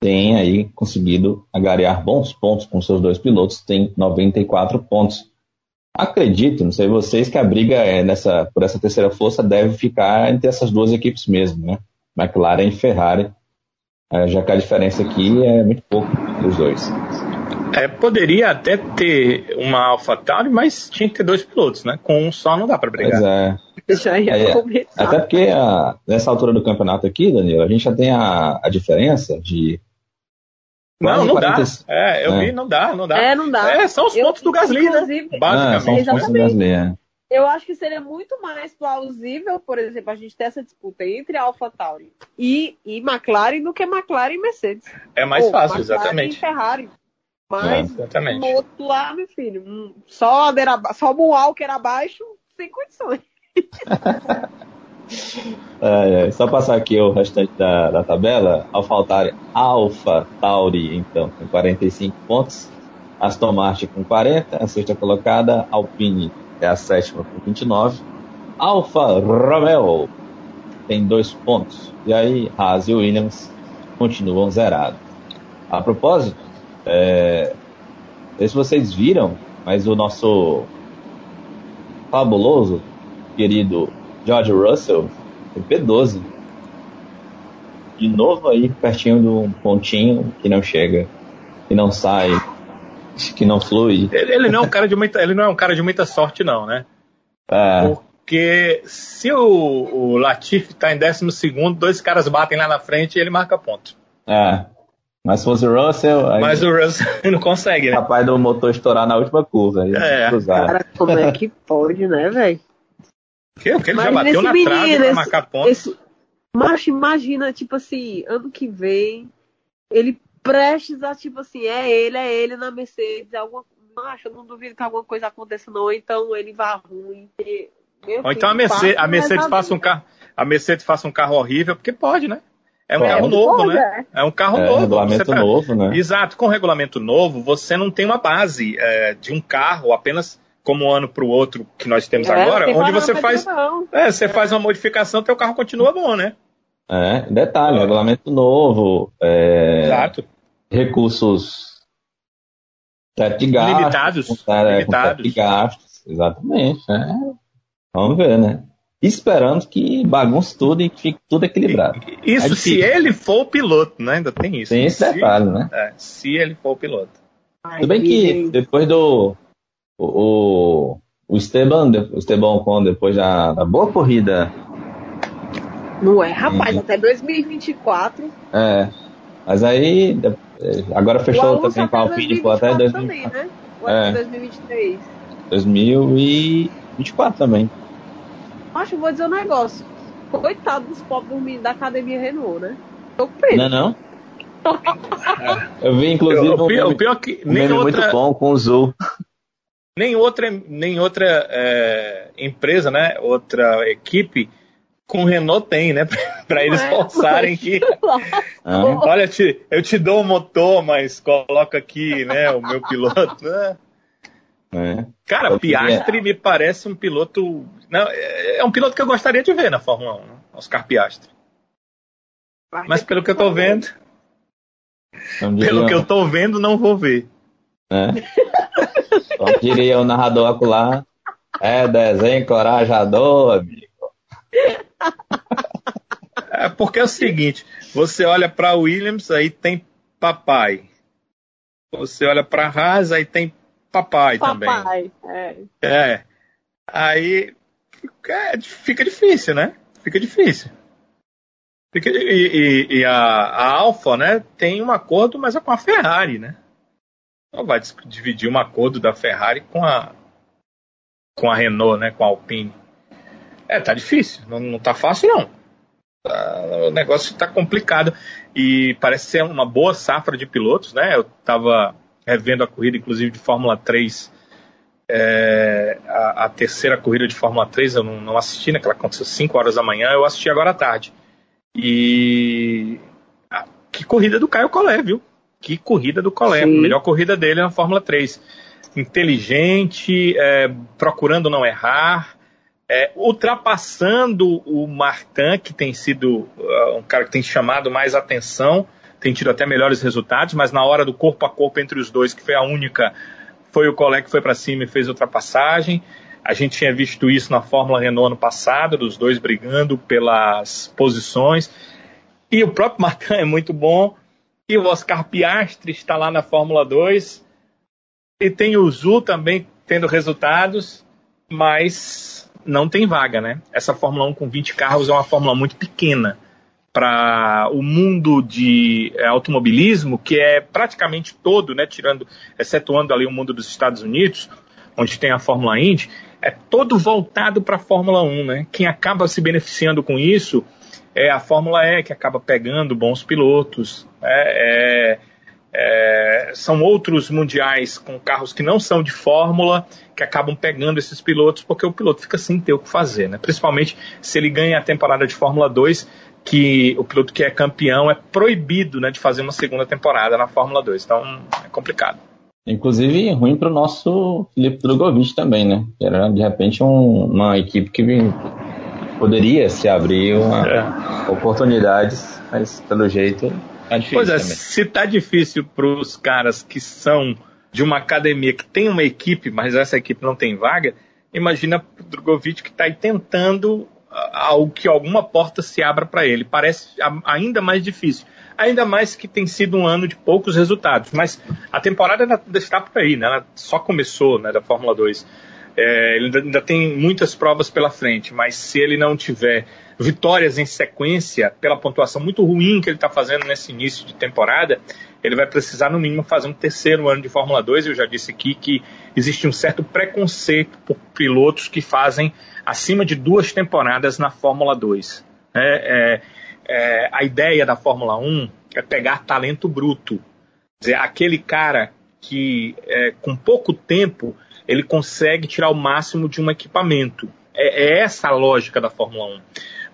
tem aí conseguido agariar bons pontos com seus dois pilotos, tem 94 pontos. Acredito, não sei vocês, que a briga é nessa, por essa terceira força deve ficar entre essas duas equipes mesmo, né? McLaren e Ferrari, é, já que a diferença aqui é muito pouco entre os dois. É, poderia até ter uma AlphaTauri, mas tinha que ter dois pilotos, né? Com um só não dá para brigar. Pois é. Já ia É, começar. Até porque a- nessa altura do campeonato aqui, Danilo, a gente já tem a, a diferença de. Não, não dá. 40 É, eu É. vi, não dá, não dá. É, não dá. É, são os Eu- pontos do Gasly, né? inclusive, Ah, Basicamente. são Exatamente. Gasly, é. Eu acho que seria muito mais plausível, por exemplo, a gente ter essa disputa entre AlphaTauri e, e McLaren do que McLaren e Mercedes. É mais Ou fácil, McLaren exatamente. E Ferrari. É, Mas exatamente. no outro lá, meu filho, só, ladeira, só o Walker abaixo, sem condições. <laughs> É, é, só passar aqui o restante da, da tabela. AlphaTauri, Alpha Tauri, então, com 45 pontos. Aston Martin com 40, a sexta colocada. Alpine é a sétima com 29. Alfa Romeo tem dois pontos. E aí, Haas e Williams continuam zerados. A propósito, é, não sei se vocês viram, mas o nosso fabuloso, querido George Russell, tem P12. De novo aí, pertinho do pontinho que não chega, que não sai, que não flui. Ele, ele não é um cara de muita, ele não é um cara de muita sorte, não, né? É, Porque se o, o Latifi tá em 12 segundo, dois caras batem lá na frente e ele marca ponto. é. Mas se fosse o Russell, aí Mas o Russell <laughs> não consegue, né? capaz do motor estourar na última curva. Aí É. cruzar. Cara, como é que pode, né, velho? Porque ele já Imagina bateu na menino, trave pra esse- marcar ponto. Esse... Macho, imagina, tipo assim, ano que vem, ele prestes a, tipo assim, é ele, é ele na Mercedes, alguma... Macho, eu não duvido que alguma coisa aconteça, não, ou então ele vá ruim. e- meu Ou então a Mercedes, passa a Mercedes faça um carro, a Mercedes faça um carro horrível, porque pode, né? É um Pode. carro novo, Pode, né? É um carro É, novo. regulamento tá- novo, né? Exato, com regulamento novo, você não tem uma base é, de um carro apenas como um ano para o outro que nós temos É, agora, onde você faz, é, você faz uma modificação, teu carro continua bom, né? É, detalhe, regulamento novo, é, Exato. recursos teto de gastos, Limitados, com teto- com limitados. teto de gastos, exatamente. é. Vamos ver, né? Esperando que bagunce tudo e fique tudo equilibrado. Isso É se ele for o piloto, né? Ainda tem isso. Tem esse se, detalhe, né? é, se ele for o piloto. Tudo bem que depois do o, o, Esteban, o Esteban Ocon, depois da, da boa corrida, Não é, rapaz, até 2024. é, mas aí de- agora fechou também com a até Alpine por até 2024 2024. também, né? Ou É. 2023. 2024 também. Acho, eu vou dizer um negócio. Coitado dos pobres meninos da Academia Renault, né? Tô com pena. Não, é não? <laughs> Eu vi inclusive o, um pior, meme, o pior é que um nem meme muito outra, bom com o Zul. Nem outra, nem outra é, empresa, né? Outra equipe com Renault tem, né? <laughs> Para eles é, forçarem que. <laughs> Ah, Olha, te- eu te dou o motor, mas coloca aqui, né? O meu piloto. né? é. Cara, Piastri me parece um piloto. Não, é é um piloto que eu gostaria de ver na Fórmula 1, né? Oscar Piastri. Mas pelo que eu tô vendo, pelo que eu tô vendo, não vou ver. né? <laughs> Como diria o narrador acolá, é desenho encorajador, amigo. É porque é o seguinte, você olha para Williams, aí tem papai. Você olha para Haas, aí tem papai, também. Papai. É. É. Aí fica, é, fica difícil, né? Fica difícil. Fica- e e- e a, a Alfa, né, tem um acordo, mas é com a Ferrari, né? Não vai dis- dividir um acordo da Ferrari com a com a Renault, né, com a Alpine. É, tá difícil, não, não tá fácil não. Tá- o negócio tá complicado e parece ser uma boa safra de pilotos, né? Eu tava revendo a corrida, inclusive de Fórmula 3 é, a, a terceira corrida de Fórmula 3 eu não, não assisti, né? Que ela aconteceu 5 horas da manhã, eu assisti agora à tarde. E. que corrida do Caio Collet, viu? Que corrida do Collet, melhor corrida dele na Fórmula 3. Inteligente, é, procurando não errar, é, ultrapassando o Martin, que tem sido uh, um cara que tem chamado mais atenção, tem tido até melhores resultados, mas na hora do corpo a corpo entre os dois, que foi a única, foi o Collet que foi para cima e fez ultrapassagem. A gente tinha visto isso na Fórmula Renault ano passado, dos dois brigando pelas posições. E o próprio Martin <laughs> é muito bom. E o Oscar Piastri está lá na Fórmula 2. E tem o Zu também tendo resultados, mas não tem vaga, né? Essa Fórmula 1 com 20 carros é uma Fórmula muito pequena para o mundo de é, automobilismo, que é praticamente todo, né, tirando, excetuando ali o mundo dos Estados Unidos, onde tem a Fórmula Indy, é todo voltado para a Fórmula 1, né? Quem acaba se beneficiando com isso é a Fórmula E, que acaba pegando bons pilotos, né? é, é, são outros mundiais com carros que não são de Fórmula que acabam pegando esses pilotos porque o piloto fica sem ter o que fazer, né? Principalmente se ele ganha a temporada de Fórmula 2, que o piloto que é campeão é proibido né, de fazer uma segunda temporada na Fórmula 2. Então é complicado. Inclusive, ruim para o nosso Felipe Drogovic também, né? Era de repente um, uma equipe que poderia se abrir uma é. oportunidades, mas pelo jeito tá difícil. Pois é, também. se tá difícil para os caras que são de uma academia que tem uma equipe, mas essa equipe não tem vaga, imagina o Drogovic que está aí tentando algo que alguma porta se abra para ele. Parece ainda mais difícil. Ainda mais que tem sido um ano de poucos resultados. Mas a temporada ainda está por aí, né? Ela só começou né, da Fórmula 2. É, ele ainda, ainda tem muitas provas pela frente, mas se ele não tiver vitórias em sequência, pela pontuação muito ruim que ele está fazendo nesse início de temporada, ele vai precisar, no mínimo, fazer um terceiro ano de Fórmula 2. Eu já disse aqui que existe um certo preconceito por pilotos que fazem acima de duas temporadas na Fórmula 2. É, é, é, a ideia da Fórmula 1 é pegar talento bruto. Quer dizer, aquele cara que, é, com pouco tempo, ele consegue tirar o máximo de um equipamento. É, é essa a lógica da Fórmula 1.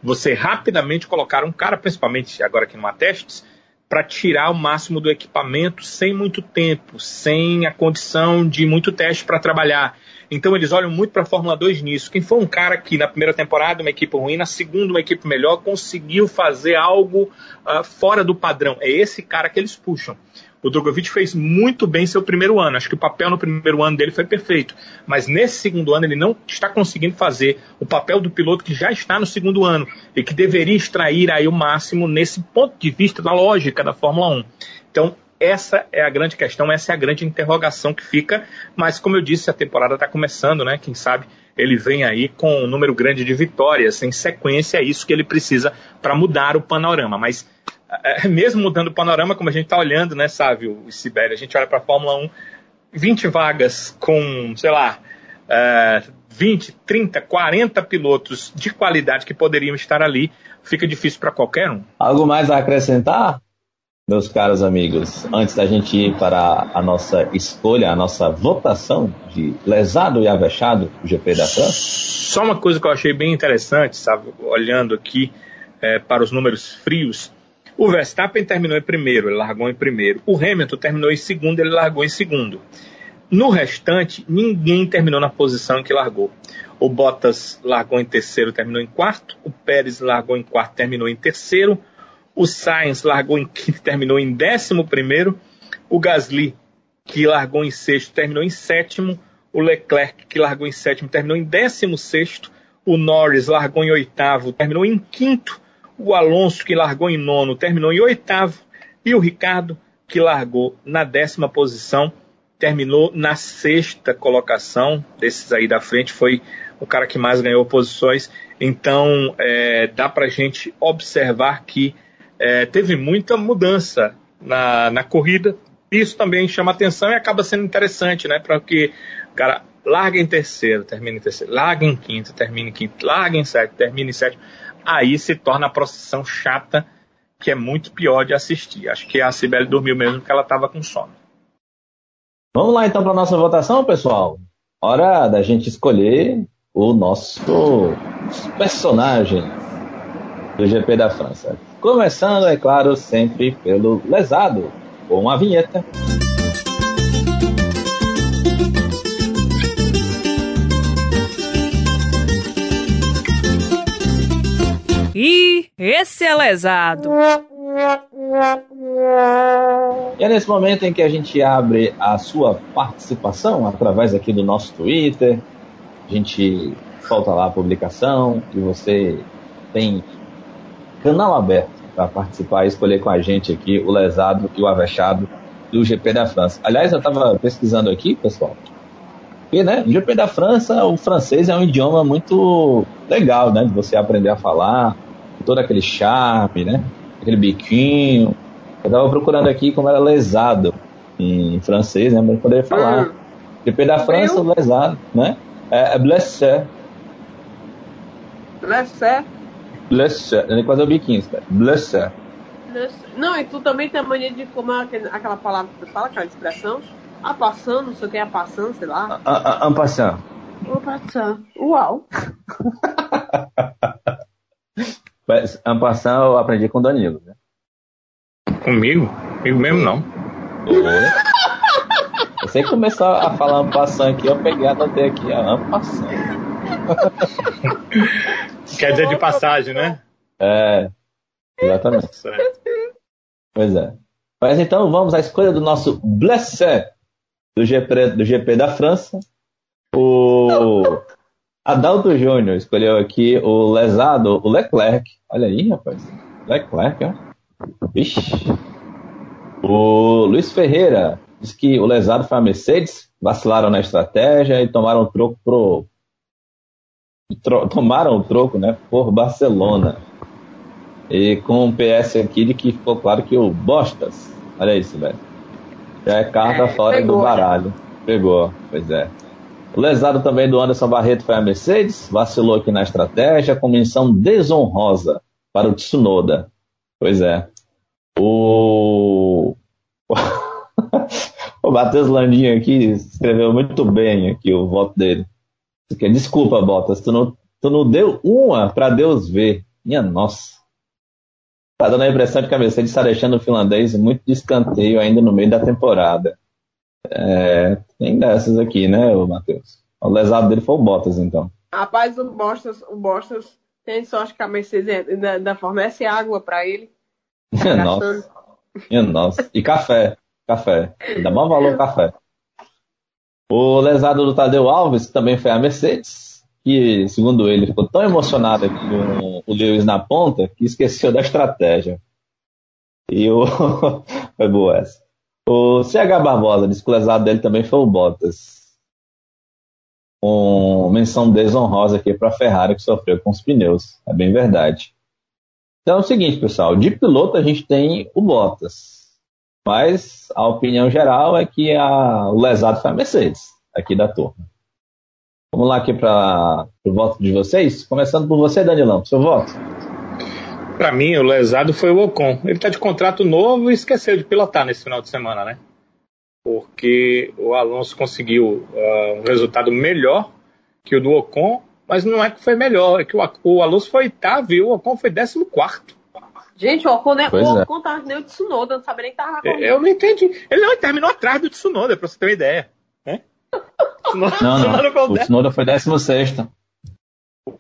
Você rapidamente colocar um cara, principalmente agora aqui no Testes, para tirar o máximo do equipamento sem muito tempo, sem a condição de muito teste para trabalhar. Então eles olham muito para a Fórmula 2 nisso. Quem foi um cara que na primeira temporada uma equipe ruim, na segunda uma equipe melhor, conseguiu fazer algo uh, fora do padrão. É esse cara que eles puxam. O Drogovic fez muito bem seu primeiro ano. Acho que o papel no primeiro ano dele foi perfeito. Mas nesse segundo ano ele não está conseguindo fazer o papel do piloto que já está no segundo ano e que deveria extrair aí o máximo nesse ponto de vista da lógica da Fórmula 1. Então, essa é a grande questão, essa é a grande interrogação que fica. Mas, como eu disse, a temporada está começando, né? Quem sabe ele vem aí com um número grande de vitórias em sequência, é isso que ele precisa para mudar o panorama. Mas é, mesmo mudando o panorama, como a gente está olhando, né, Sávio e Sibéria, a gente olha para a Fórmula 1, 20 vagas com, sei lá, é, 20, 30, 40 pilotos de qualidade que poderiam estar ali, fica difícil para qualquer um. Algo mais a acrescentar, meus caros amigos, antes da gente ir para a nossa escolha, a nossa votação de lesado e avexado do GP da França? Só uma coisa que eu achei bem interessante, sabe, olhando aqui é, para os números frios, o Verstappen terminou em primeiro, ele largou em primeiro. O Hamilton terminou em segundo, ele largou em segundo. No restante, ninguém terminou na posição em que largou. O Bottas largou em terceiro, terminou em quarto. O Pérez largou em quarto, terminou em terceiro. O Sainz largou em quinto, terminou em décimo primeiro. O Gasly, que largou em sexto, terminou em sétimo. O Leclerc, que largou em sétimo, terminou em décimo sexto. O Norris largou em oitavo, terminou em quinto. O Alonso, que largou em nono, terminou em oitavo. E o Ricardo, que largou na décima posição, terminou na sexta colocação. Desses aí da frente, foi o cara que mais ganhou posições. Então, é, dá para gente observar que é, teve muita mudança na, na corrida. Isso também chama atenção e acaba sendo interessante, né? Porque o cara larga em terceiro, termina em terceiro, larga em quinto, termina em quinto, larga em sétimo, termina em sétimo aí se torna a procissão chata, que é muito pior de assistir. Acho que a Cibele dormiu mesmo porque ela estava com sono. Vamos lá então para nossa votação, pessoal. Hora da gente escolher o nosso personagem do GP da França. Começando, é claro, sempre pelo lesado. com a vinheta. E esse é lesado. E é nesse momento em que a gente abre a sua participação através aqui do nosso Twitter. A gente solta lá a publicação e você tem canal aberto para participar e escolher com a gente aqui o lesado e o avexado do GP da França. Aliás, eu estava pesquisando aqui, pessoal. E, né, o GP da França, o francês é um idioma muito legal, né, de você aprender a falar todo aquele charme, né? Aquele biquinho. Eu tava procurando aqui como era lesado em francês, né? Mas poderia falar. Hum. Depende da França, lesado, né? É, é blessé. Blessé? Blessé. É quase o biquinho, cara. Blessé. Não, e tu também tem a mania de fumar aquela palavra que tu fala, aquela expressão. A passando, não sei o que é a passando, sei lá. A passando. A passando. Uau. <laughs> Mas, ano passado eu aprendi com o Danilo, né? Comigo? Comigo mesmo não. Você que começou a falar ano passando aqui, eu peguei anotei aqui, ano passando. <laughs> Quer dizer de passagem, né? É, exatamente. Pois é. Mas então vamos à escolha do nosso Blessé do GP, do GP da França. O Adalto Júnior escolheu aqui o lesado, o Leclerc. Olha aí, rapaz. Leclerc, ó. Vixe. O Luiz Ferreira diz que o lesado foi a Mercedes, vacilaram na estratégia e tomaram o troco pro. Tomaram o troco, né? Por Barcelona. E com um PS aqui de que ficou claro que o Bostas. Olha isso, velho. Já é carta é, fora pegou, do baralho. Pegou, pois é. O lesado também do Anderson Barreto foi a Mercedes, vacilou aqui na estratégia, com menção desonrosa para o Tsunoda. Pois é. O. <laughs> o Matheus Landinho aqui escreveu muito bem aqui o voto dele. Desculpa, Bottas, tu não, tu não deu uma para Deus ver. Minha nossa. Tá dando a impressão de que a Mercedes está deixando o finlandês muito de escanteio ainda no meio da temporada. É, tem dessas aqui, né, Matheus? O lesado dele foi o Bottas, então. Rapaz, o Bottas, o Bottas tem sorte que a Mercedes ainda fornece água para ele. <laughs> nossa. nossa. E café. Café. Dá bom valor café. O lesado do Tadeu Alves, que também foi a Mercedes, que, segundo ele, ficou tão emocionado com o Lewis na ponta que esqueceu da estratégia. E o. <laughs> foi boa essa. O CH Barbosa diz que o lesado dele também foi o Bottas. Com menção desonrosa aqui para a Ferrari que sofreu com os pneus. É bem verdade. Então é o seguinte, pessoal. De piloto a gente tem o Bottas. Mas a opinião geral é que a, o lesado foi a Mercedes, aqui da turma. Vamos lá aqui para o voto de vocês. Começando por você, Danilão, seu voto. Para mim, o lesado foi o Ocon. Ele está de contrato novo e esqueceu de pilotar nesse final de semana, né? Porque o Alonso conseguiu uh, um resultado melhor que o do Ocon, mas não é que foi melhor, é que o, o Alonso foi oitavo e o Ocon foi décimo quarto. Gente, o Ocon, né? o é. Ocon tava nem o Tsunoda, não sabia nem que tava correndo. Eu não entendi. Ele não terminou atrás do Tsunoda, pra você ter uma ideia. Né? <laughs> Tsunoda, não, não. o Tsunoda foi décimo sexto.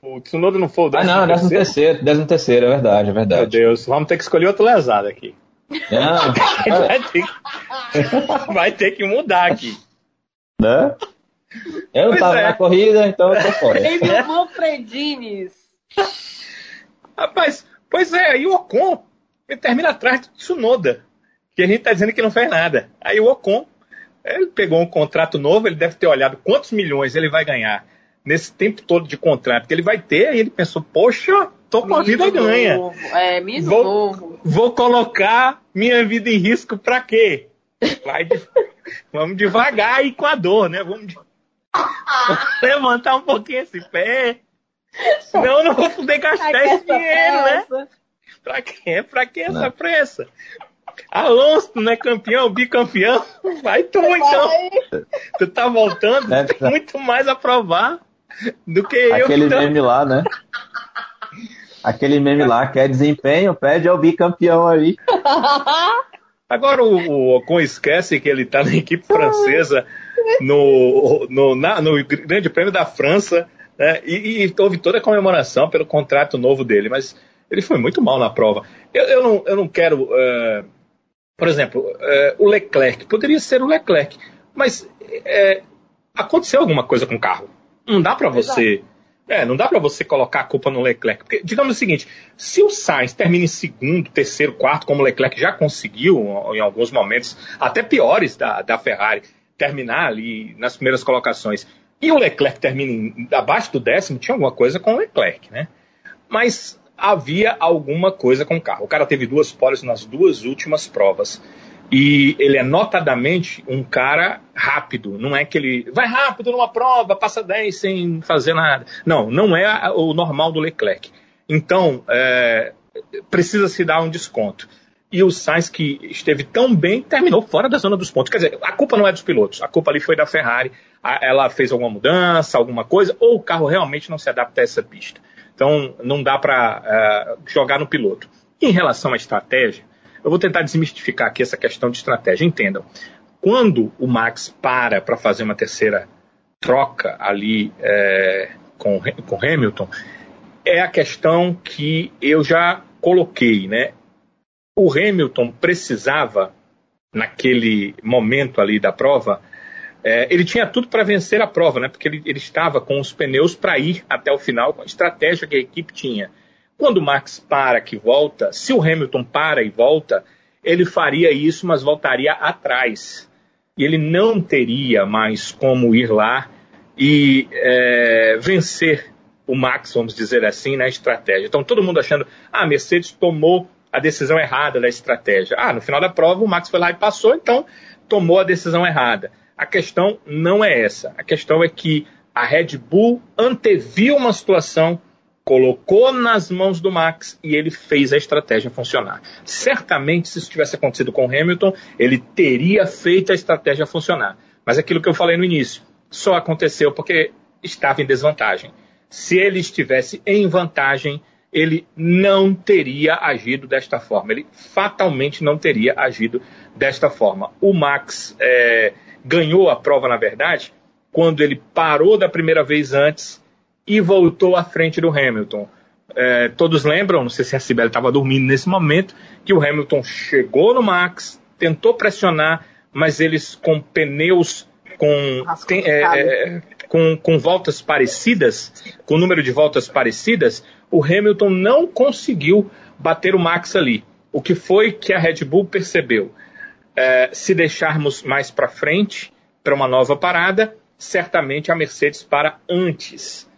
O Tsunoda não foi o décimo Ah, não, décimo terceiro, décimo terceiro, é verdade, é verdade. Meu Deus, vamos ter que escolher outro lesado aqui. Não. <laughs> vai, ter que, vai ter que mudar aqui. Né? Eu não pois tava é. na corrida, então eu tô fora. Ele Manfredines. Rapaz, pois é, aí o Ocon ele termina atrás do Tsunoda, que a gente tá dizendo que não fez nada. Aí o Ocon, ele pegou um contrato novo, ele deve ter olhado quantos milhões ele vai ganhar nesse tempo todo de contrato que ele vai ter, aí ele pensou, poxa, tô com a vida ganha. É, vou, novo. Vou colocar minha vida em risco para quê? Vai de, <laughs> vamos devagar e com a dor, né? Vamos, de, vamos <laughs> <laughs> levantar um pouquinho esse pé. Senão eu não vou poder gastar esse dinheiro, né? pressa. né? Pra quê? Pra que essa não. pressa? Alonso, não é campeão, bicampeão? Vai tu então. Tu tá voltando, tem muito mais a provar do que eu. Aquele então. meme lá, né? Aquele meme lá, quer desempenho, pede ao bicampeão aí. <laughs> Agora o, o Ocon esquece que ele está na equipe francesa no, no, na, no Grande Prêmio da França né? e, e, houve toda a comemoração pelo contrato novo dele, mas ele foi muito mal na prova. Eu, eu, não, eu não quero, uh, por exemplo, uh, o Leclerc, poderia ser o Leclerc, mas uh, aconteceu alguma coisa com o carro. Não dá para você. É, não dá para você colocar a culpa no Leclerc. Porque, digamos o seguinte: se o Sainz termina em segundo, terceiro, quarto, como o Leclerc já conseguiu em alguns momentos, até piores da, da Ferrari, terminar ali nas primeiras colocações, e o Leclerc termina abaixo do décimo, tinha alguma coisa com o Leclerc, né? Mas havia alguma coisa com o carro. O cara teve duas poles nas duas últimas provas. E ele é notadamente um cara rápido. Não é que ele vai rápido numa prova, passa 10 sem fazer nada. Não, não é o normal do Leclerc. Então, é, precisa se dar um desconto. E o Sainz, que esteve tão bem, terminou fora da zona dos pontos. Quer dizer, a culpa não é dos pilotos, a culpa ali foi da Ferrari. Ela fez alguma mudança, alguma coisa, ou o carro realmente não se adapta a essa pista. Então, não dá para é, jogar no piloto. Em relação à estratégia, eu vou tentar desmistificar aqui essa questão de estratégia. Entendam, quando o Max para para fazer uma terceira troca ali é, com, com Hamilton, é a questão que eu já coloquei, né? O Hamilton precisava, naquele momento ali da prova, é, ele tinha tudo para vencer a prova, né? Porque ele, ele estava com os pneus para ir até o final com a estratégia que a equipe tinha. Quando o Max para que volta, se o Hamilton para e volta, ele faria isso, mas voltaria atrás. E ele não teria mais como ir lá e é, vencer o Max, vamos dizer assim, na estratégia. Então todo mundo achando, ah, a Mercedes tomou a decisão errada da estratégia. Ah, no final da prova o Max foi lá e passou, então tomou a decisão errada. A questão não é essa. A questão é que a Red Bull anteviu uma situação colocou nas mãos do Max e ele fez a estratégia funcionar. Certamente, se isso tivesse acontecido com o Hamilton, ele teria feito a estratégia funcionar. Mas aquilo que eu falei no início, só aconteceu porque estava em desvantagem. Se ele estivesse em vantagem, ele não teria agido desta forma. Ele fatalmente não teria agido desta forma. O Max é, ganhou a prova, na verdade, quando ele parou da primeira vez antes e voltou à frente do Hamilton. É, todos lembram, não sei se a Sibeli estava dormindo nesse momento, que o Hamilton chegou no Max, tentou pressionar, mas eles com pneus com, tem, é, é, com, com voltas parecidas, com número de voltas parecidas, o Hamilton não conseguiu bater o Max ali. O que foi que a Red Bull percebeu? É, se deixarmos mais para frente, para uma nova parada, certamente a Mercedes para antes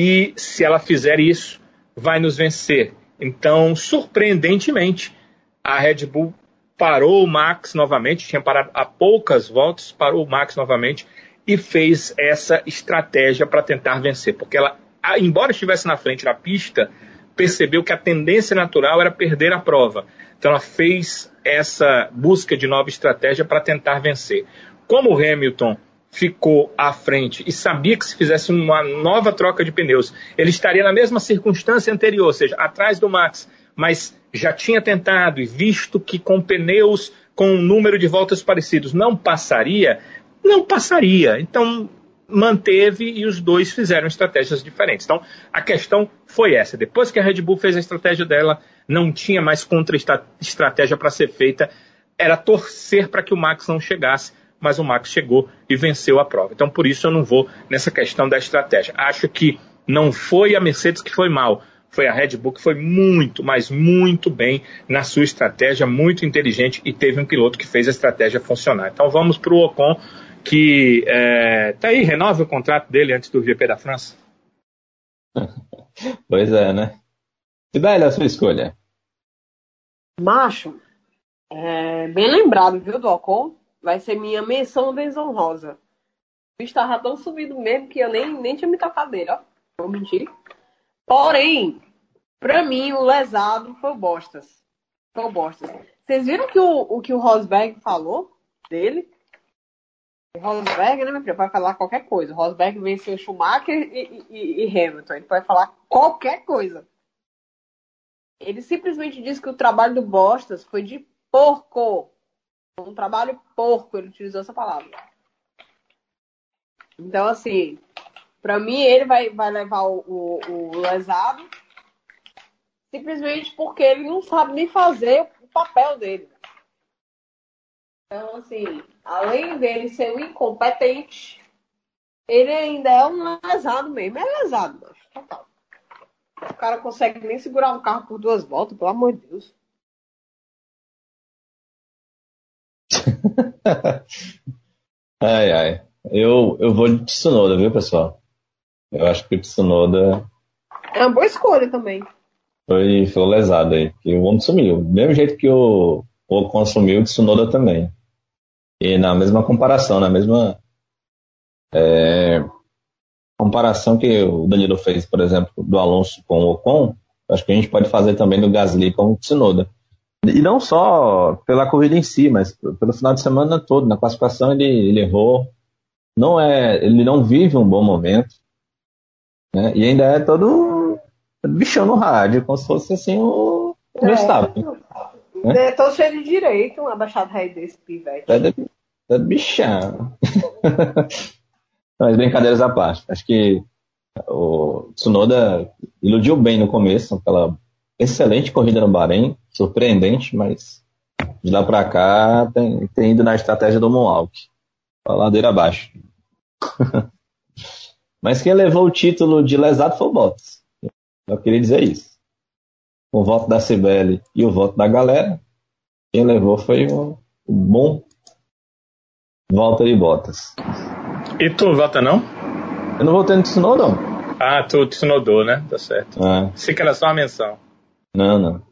e se ela fizer isso, vai nos vencer. Então, surpreendentemente, a Red Bull parou o Max novamente, tinha parado há poucas voltas, parou o Max novamente e fez essa estratégia para tentar vencer, porque ela, embora estivesse na frente da pista, percebeu que a tendência natural era perder a prova. Então ela fez essa busca de nova estratégia para tentar vencer. Como o Hamilton ficou à frente e sabia que se fizesse uma nova troca de pneus, ele estaria na mesma circunstância anterior, ou seja, atrás do Max, mas já tinha tentado e visto que com pneus com um número de voltas parecidos não passaria, não passaria. Então manteve e os dois fizeram estratégias diferentes. Então a questão foi essa. Depois que a Red Bull fez a estratégia dela, não tinha mais contra-estratégia para ser feita. Era torcer para que o Max não chegasse mas o Max chegou e venceu a prova. Então, por isso, eu não vou nessa questão da estratégia. Acho que não foi a Mercedes que foi mal, foi a Red Bull que foi muito, mas muito bem na sua estratégia, muito inteligente e teve um piloto que fez a estratégia funcionar. Então, vamos para o Ocon, que é, tá aí, renove o contrato dele antes do GP da França. <laughs> Pois é, né? Sibeli, a sua escolha. Macho, é, bem lembrado, viu, do Ocon? vai ser minha menção desonrosa. O bicho tava tão subido mesmo que eu nem, nem tinha me tocado dele, ó. Vou mentir. Porém, pra mim, o lesado foi o Bostas. Foi o Bostas. Vocês viram que o, o que o Rosberg falou dele? O Rosberg, né, meu filho, pode falar qualquer coisa. O Rosberg venceu Schumacher e, e, e Hamilton. Ele pode falar qualquer coisa. Ele simplesmente disse que o trabalho do Bostas foi de porco Um trabalho porco, ele utilizou essa palavra. Então, assim, para mim ele vai, vai levar o, o, o lesado simplesmente porque ele não sabe nem fazer o papel dele. Então, assim, além dele ser um incompetente, ele ainda é um lesado mesmo. É lesado, mas total. O cara consegue nem segurar um carro por duas voltas, pelo amor de Deus. <laughs> ai, ai. Eu, eu vou de Tsunoda, viu, pessoal? Eu acho que o Tsunoda. É uma boa escolha também. Foi, foi lesado aí. Que o homem sumiu. Do mesmo jeito que o Ocon sumiu, o Tsunoda também. E na mesma comparação, na mesma é, comparação que o Danilo fez, por exemplo, do Alonso com o Ocon, acho que a gente pode fazer também do Gasly com o Tsunoda. E não só pela corrida em si, mas pelo final de semana todo. Na classificação ele, ele errou. Não é, ele não vive um bom momento. Né? E ainda é todo bichão no rádio, como se fosse assim o é, Verstappen. Né? Tô cheio de direito, um abaixado rei desse pivete. É de, é de bichão. <laughs> Mas brincadeiras à parte. Acho que o Tsunoda iludiu bem no começo, aquela excelente corrida no Bahrein, surpreendente, mas de lá para cá tem, tem, ido na estratégia do Monalk, a ladeira abaixo. <laughs> mas quem levou o título de lesado foi o Bottas. Eu queria dizer isso. O voto da Cibele e o voto da galera, quem levou foi o, bom Walter e Bottas. E tu vota não? Eu não votei no Tsunoda. Ah, tu Tsunodou, né? Tá certo. É. Se que era só uma menção. Não, não.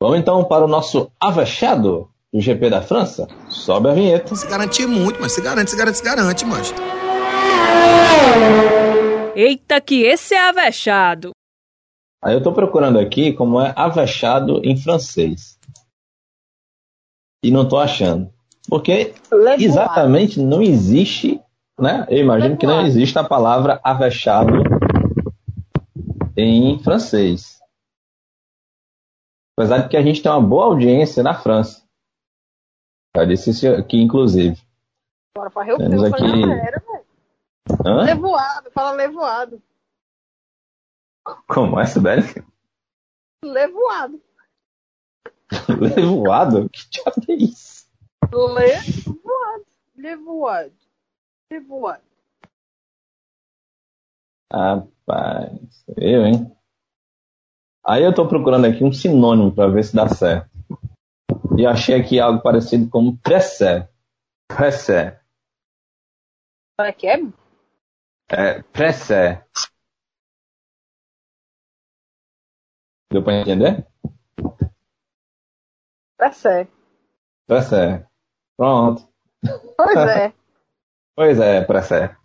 Vamos então para o nosso avexado do GP da França. Sobe a vinheta. Se garantir muito, mas se garante, se garante, se garante, mas. Eita, que esse é avexado. Aí eu tô procurando aqui como é avexado em francês. E não tô achando. Porque exatamente não existe, né? Eu imagino que não existe a palavra avexado em francês. Apesar de que a gente tem uma boa audiência na França. Já disse isso aqui, inclusive. Bora para Rio Temos aqui... Levoado, fala levoado. Como é, Sibeli? Levoado. <laughs> levoado? Que diabo é isso? Levoado. Levoado. Levoado. Rapaz, eu, hein? Aí eu tô procurando aqui um sinônimo para ver se dá certo. E achei aqui algo parecido como pré-sé. Pré-sé. Para que é? É, pré-sé. Deu para entender? Pré-sé. Pré-sé. Pronto. Pois é. <laughs> pois é, pré-sé.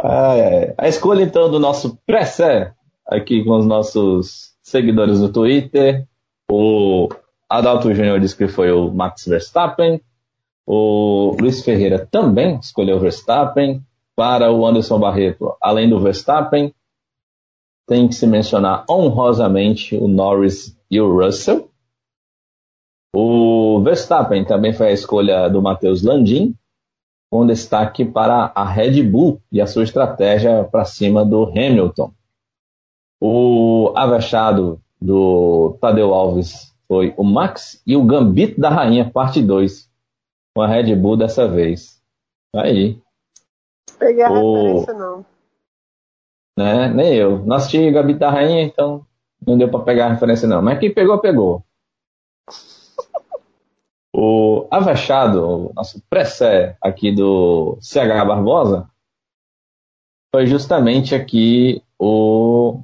Ah, é. A escolha então do nosso pré-sé, aqui com os nossos seguidores do Twitter. O Adalto Júnior disse que foi o Max Verstappen. O Luiz Ferreira também escolheu Verstappen. Para o Anderson Barreto, além do Verstappen, tem que se mencionar honrosamente o Norris e o Russell. O Verstappen também foi a escolha do Matheus Landim, com destaque para a Red Bull e a sua estratégia para cima do Hamilton. O avexado do Tadeu Alves foi o Max e o Gambito da Rainha, parte 2, com a Red Bull dessa vez. Aí. Peguei a o... referência, não. Né? Nem eu. Não assisti Gambito da Rainha, então não deu para pegar a referência, não. Mas quem pegou, pegou. <laughs> O Avachado, nosso pré aqui do CH Barbosa, foi justamente aqui o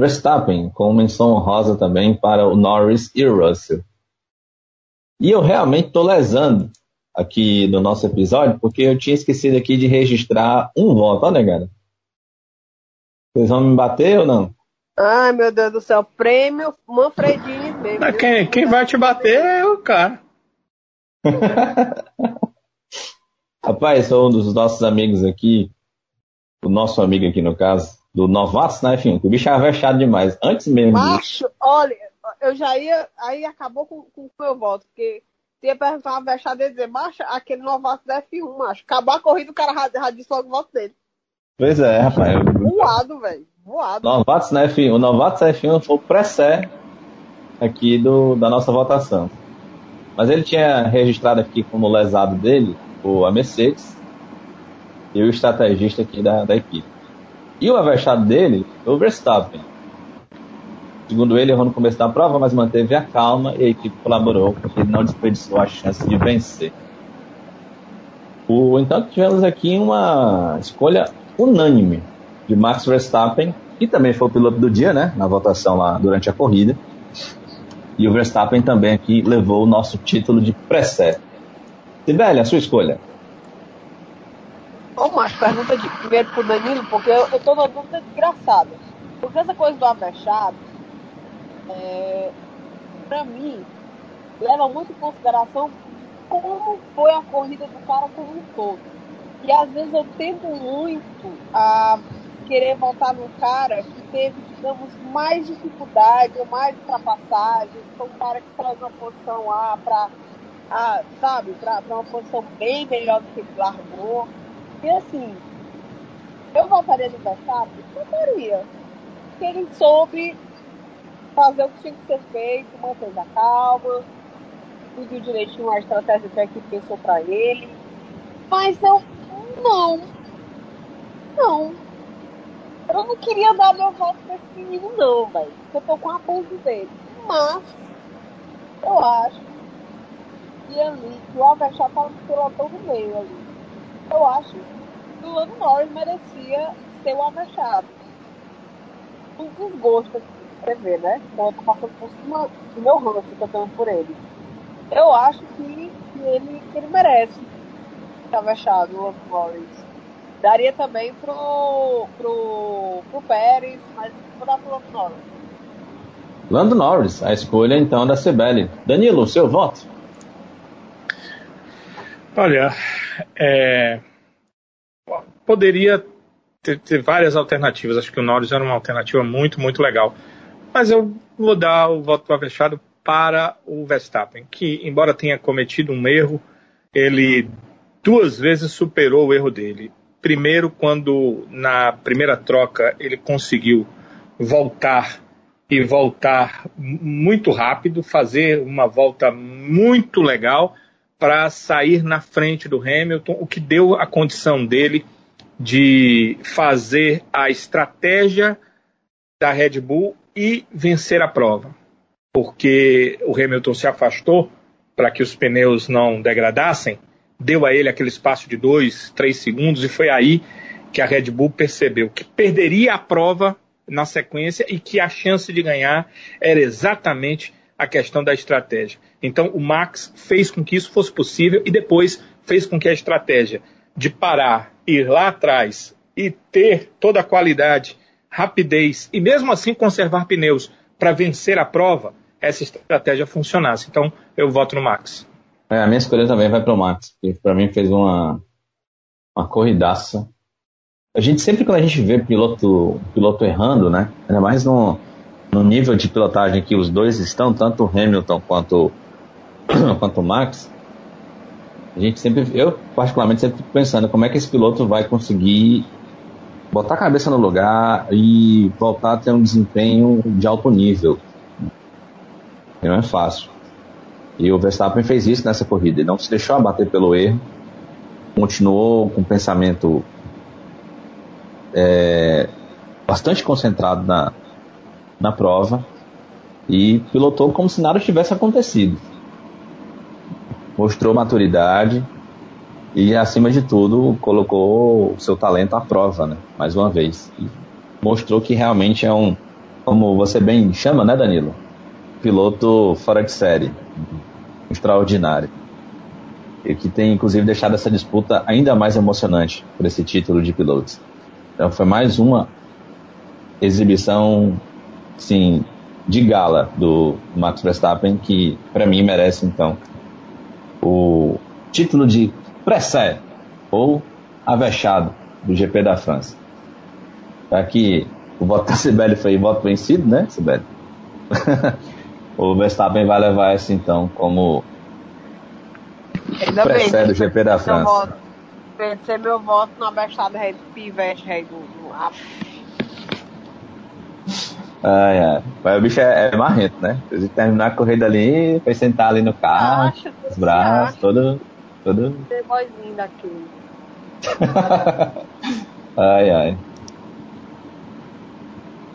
Verstappen, com menção honrosa também para o Norris e o Russell. E eu realmente estou lesando aqui no nosso episódio, porque eu tinha esquecido aqui de registrar um voto, ó, negada. Vocês vão me bater ou não? Ai, meu Deus do céu, prêmio Manfredini mesmo. Quem, quem vai te bater é o cara. <laughs> Rapaz, sou um dos nossos amigos aqui, o nosso amigo aqui no caso, do Novatos na F1, que o bicho é avexado demais. Antes mesmo Macho, disso. olha, eu já ia. Aí acabou com o meu voto, porque ia perguntar uma vexada e dizer, macho, aquele novato da F1, macho. Acabar a corrida, o cara já disse logo o voto dele. Pois é, rapaz. Voado, velho. Voado. Novatos na F1. O Novatos da F1 foi o pré aqui do, da nossa votação. Mas ele tinha registrado aqui como lesado dele o a Mercedes e o estrategista aqui da, da equipe. E o avexado dele foi o Verstappen. Segundo ele, errou no começo da prova, mas manteve a calma e a equipe colaborou, porque ele não desperdiçou a chance de vencer. O, então tivemos aqui uma escolha unânime de Max Verstappen, que também foi o piloto do dia, né, na votação lá durante a corrida. E o Verstappen também aqui levou o nosso título de pré-sé. Sibeli, a sua escolha. Ô, mas pergunta de primeiro pro Danilo, porque eu, eu tô numa dúvida desgraçada. Porque essa coisa do avexado, é, pra mim, leva muito em consideração como foi a corrida do cara como um todo. E às vezes eu tento muito a querer voltar no cara que teve, digamos, mais dificuldade ou mais ultrapassagem, foi um cara que traz uma posição A para, sabe, para uma posição bem melhor do que ele largou. E assim, eu voltaria no Verstappen? Voltaria. Porque ele soube fazer o que tinha que ser feito, manter a calma, seguiu direitinho a estratégia que a equipe pensou para ele. Mas eu não. Não. Eu não queria dar meu voto pra esse menino, não, velho. Eu tô com a abuso dele. Mas, eu acho que ali, que o Avechá tava no pelotão no meio ali. Eu acho que o Lando Norris merecia ser o Avechado. Um desgosto aqui, você vê, né? Então eu tô passando por cima do meu ranço que eu por ele. Eu acho que, que ele, que ele merece ser Avechado, o Lando Norris. Daria também pro, pro, pro Pérez, mas vou dar pro Lando Norris. Lando Norris, a escolha então da Cibele. Danilo, seu voto? Olha, é, poderia ter, ter, várias alternativas. Acho que o Norris era uma alternativa muito, muito legal. Mas eu vou dar o voto fechado para o Verstappen, que, embora tenha cometido um erro, ele duas vezes superou o erro dele. Primeiro, quando na primeira troca ele conseguiu voltar e voltar muito rápido, fazer uma volta muito legal para sair na frente do Hamilton, o que deu a condição dele de fazer a estratégia da Red Bull e vencer a prova. Porque o Hamilton se afastou para que os pneus não degradassem deu a ele aquele espaço de dois, três segundos, e foi aí que a Red Bull percebeu que perderia a prova na sequência e que a chance de ganhar era exatamente a questão da estratégia. Então o Max fez com que isso fosse possível e depois fez com que a estratégia de parar, ir lá atrás e ter toda a qualidade, rapidez e mesmo assim conservar pneus para vencer a prova, essa estratégia funcionasse. Então eu voto no Max. É, a minha escolha também vai para o Max, que para mim fez uma, uma corridaça. A gente sempre quando a gente vê piloto, piloto errando, né? Ainda mais no, no nível de pilotagem que os dois estão, tanto o Hamilton quanto, <clears throat> quanto o Max, a gente sempre, eu particularmente sempre fico pensando como é que esse piloto vai conseguir botar a cabeça no lugar e voltar a ter um desempenho de alto nível. Não é fácil. E o Verstappen fez isso nessa corrida. Ele não se deixou abater pelo erro, continuou com o pensamento é, bastante concentrado na, na prova e pilotou como se nada tivesse acontecido. Mostrou maturidade e, acima de tudo, colocou o seu talento à prova, né? mais uma vez. E mostrou que realmente é um, como você bem chama, né, Danilo? Piloto fora de série extraordinário. E que tem, inclusive, deixado essa disputa ainda mais emocionante por esse título de pilotos. Então, foi mais uma exibição, sim, de gala do Max Verstappen, que, para mim, merece, então, o título de pré ou avexado do GP da França. Já que o voto da Sibeli foi voto vencido, né, Sibeli? <laughs> o Verstappen vai levar essa então como Ainda precede o GP da França. Vai ser meu voto na bestada Red Pivete Red Ai, ai. Mas o bicho é, é marrento, né? Se terminar a corrida ali, foi sentar ali no carro, acho, os braços, todo. todo... Playboyzinho daquele. <laughs> ai, ai.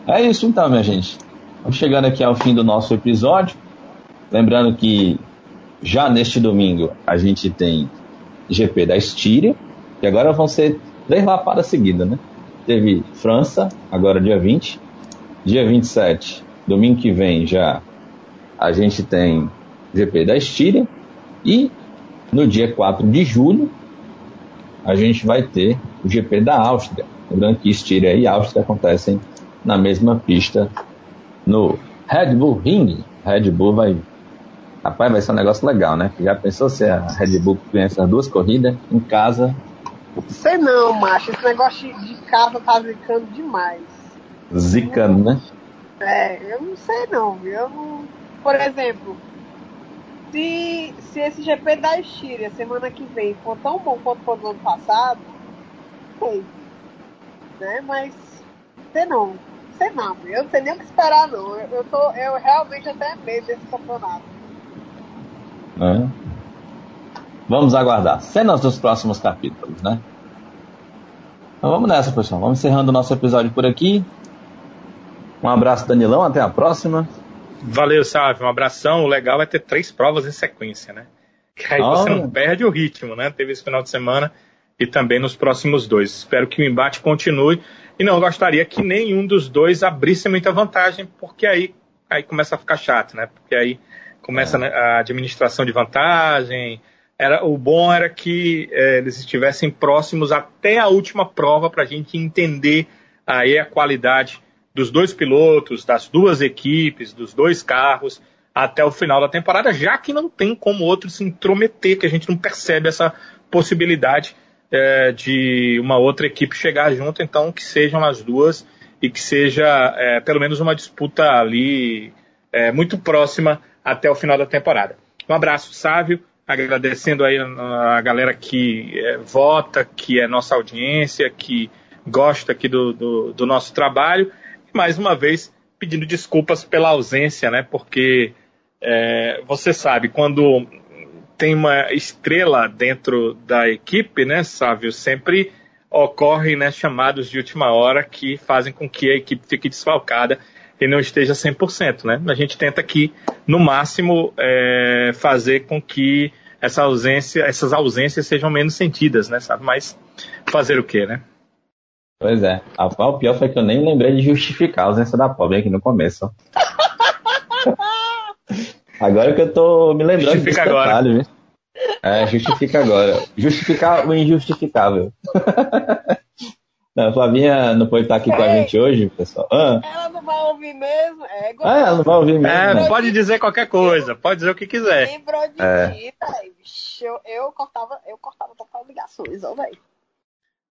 É isso então, minha gente. Vamos chegando aqui ao fim do nosso episódio. Lembrando que já neste domingo a gente tem GP da Estíria, que agora vão ser três lapadas seguidas, né? Teve França, agora dia 20. Dia 27, domingo que vem já a gente tem GP da Estíria. E no dia 4 de julho a gente vai ter o GP da Áustria. Lembrando que Estíria e Áustria acontecem na mesma pista no Red Bull Ring. Red Bull vai Rapaz, vai ser um negócio legal, né? Já pensou se a Red Bull ganha essas duas corridas em casa? Sei não, macho. Esse negócio de casa tá zicando demais. Zicando, né? É, eu não sei não. Eu não... Por exemplo, se, se esse GP da Estíria semana que vem for tão bom quanto foi no ano passado, sei. Né? Mas sei não. Sei não. Eu não sei nem o que esperar não. Eu, eu, tô, eu realmente até medo desse campeonato. Né? Vamos aguardar. Cenas dos próximos capítulos, né? Então vamos nessa, pessoal. Vamos encerrando o nosso episódio por aqui. Um abraço, Danilão. Até a próxima. Valeu, Sávio. Um abração. O legal é ter três provas em sequência, né? Que aí você não perde o ritmo, né? Teve esse final de semana e também nos próximos dois. Espero que o embate continue. E não gostaria que nenhum dos dois abrisse muita vantagem, porque aí, aí começa a ficar chato, né? Porque aí começa é. a administração de vantagem. Era, o bom era que é, eles estivessem próximos até a última prova para a gente entender aí a qualidade dos dois pilotos, das duas equipes, dos dois carros até o final da temporada, já que não tem como outro se intrometer, que a gente não percebe essa possibilidade é, de uma outra equipe chegar junto, então que sejam as duas e que seja é, pelo menos uma disputa ali é, muito próxima até o final da temporada. Um abraço, Sávio, agradecendo aí a galera que é, vota, que é nossa audiência, que gosta aqui do, do, do, nosso trabalho. E mais uma vez, pedindo desculpas pela ausência, né? Porque é, você sabe, quando tem uma estrela dentro da equipe, né, Sávio, sempre ocorrem né, chamados de última hora que fazem com que a equipe fique desfalcada e não esteja 100%, né? A gente tenta aqui, no máximo, é, fazer com que essa ausência, essas ausências sejam menos sentidas, né? Sabe? Mas fazer o quê, né? Pois é. O pior foi que eu nem lembrei de justificar a ausência da pobre aqui no começo. Agora que eu tô me lembrando Justifica desse agora. detalhe, viu? É, justifica agora. Justificar o injustificável. <laughs> Não, a Flavinha não pode estar aqui com a gente hoje, pessoal. Ah. Ela não vai ouvir mesmo. É, ah, ela não vai ouvir mesmo. É, né? pode dizer qualquer coisa, pode dizer o que quiser. Lembrou de é. mim, eu, eu cortava, eu cortava total ligações, ó, velho.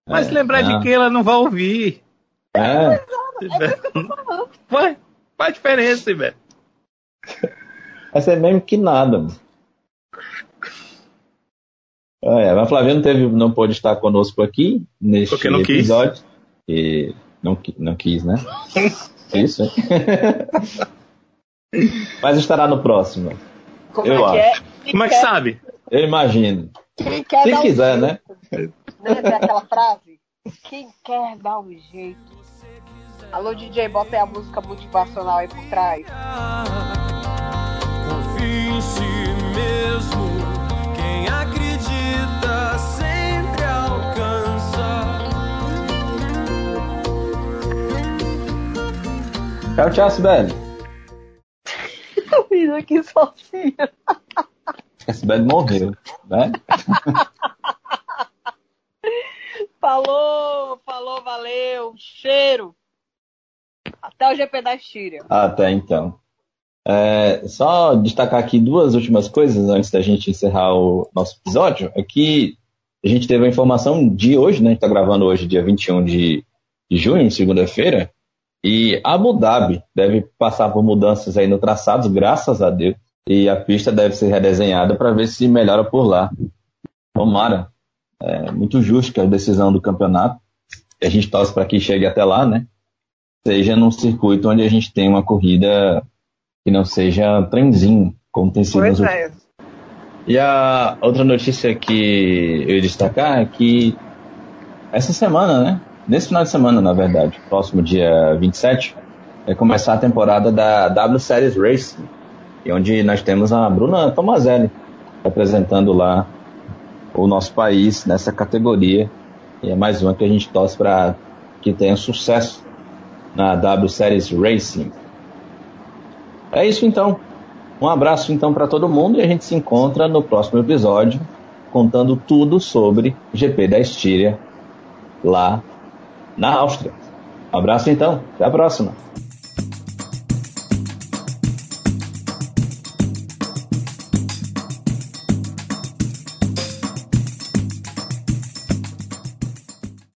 Mas é, lembrar de que ela não vai ouvir. É. é. Vai, faz diferença, velho. Vai ser mesmo que nada, mano. Ah, é, mas Flavinho não, teve, não pôde estar conosco aqui neste Porque não episódio. Quis. E não, não quis, né? <laughs> Isso, hein? <laughs> mas estará no próximo. Como eu é acho. É? Como é que sabe? Eu imagino. Quem quer Se quiser, um né? Lembra aquela frase? Quem quer dar um jeito. Alô, DJ, bota aí a música motivacional aí por trás. Em si mesmo. Quem acredita sempre alcança. Tchau, tchau, Sibeli. Eu fiz aqui sozinha. A Sibeli morreu, né? falou, falou, valeu, cheiro. Até o GP da Estíria. Até então. É, só destacar aqui duas últimas coisas antes da gente encerrar o nosso episódio. É que a gente teve a informação de hoje, né? A gente está gravando hoje, dia 21 de, de junho, segunda-feira, E Abu Dhabi deve passar por mudanças aí no traçado, graças a Deus. E a pista deve ser redesenhada para ver se melhora por lá. Tomara. É muito justo a decisão do campeonato. A gente torce para que chegue até lá, né? Seja num circuito onde a gente tem uma corrida que não seja trenzinho, como tem sido pois nos é. E a outra notícia que eu ia destacar é que essa semana, né? Nesse final de semana, na verdade, próximo dia 27, vai começar a temporada da W Series Racing, onde nós temos a Bruna Tomazelli representando lá o nosso país nessa categoria. E é mais uma que a gente torce para que tenha sucesso na W Series Racing. É isso então. Um abraço então para todo mundo e a gente se encontra no próximo episódio contando tudo sobre GP da Estíria lá na Áustria. Um abraço então, até a próxima.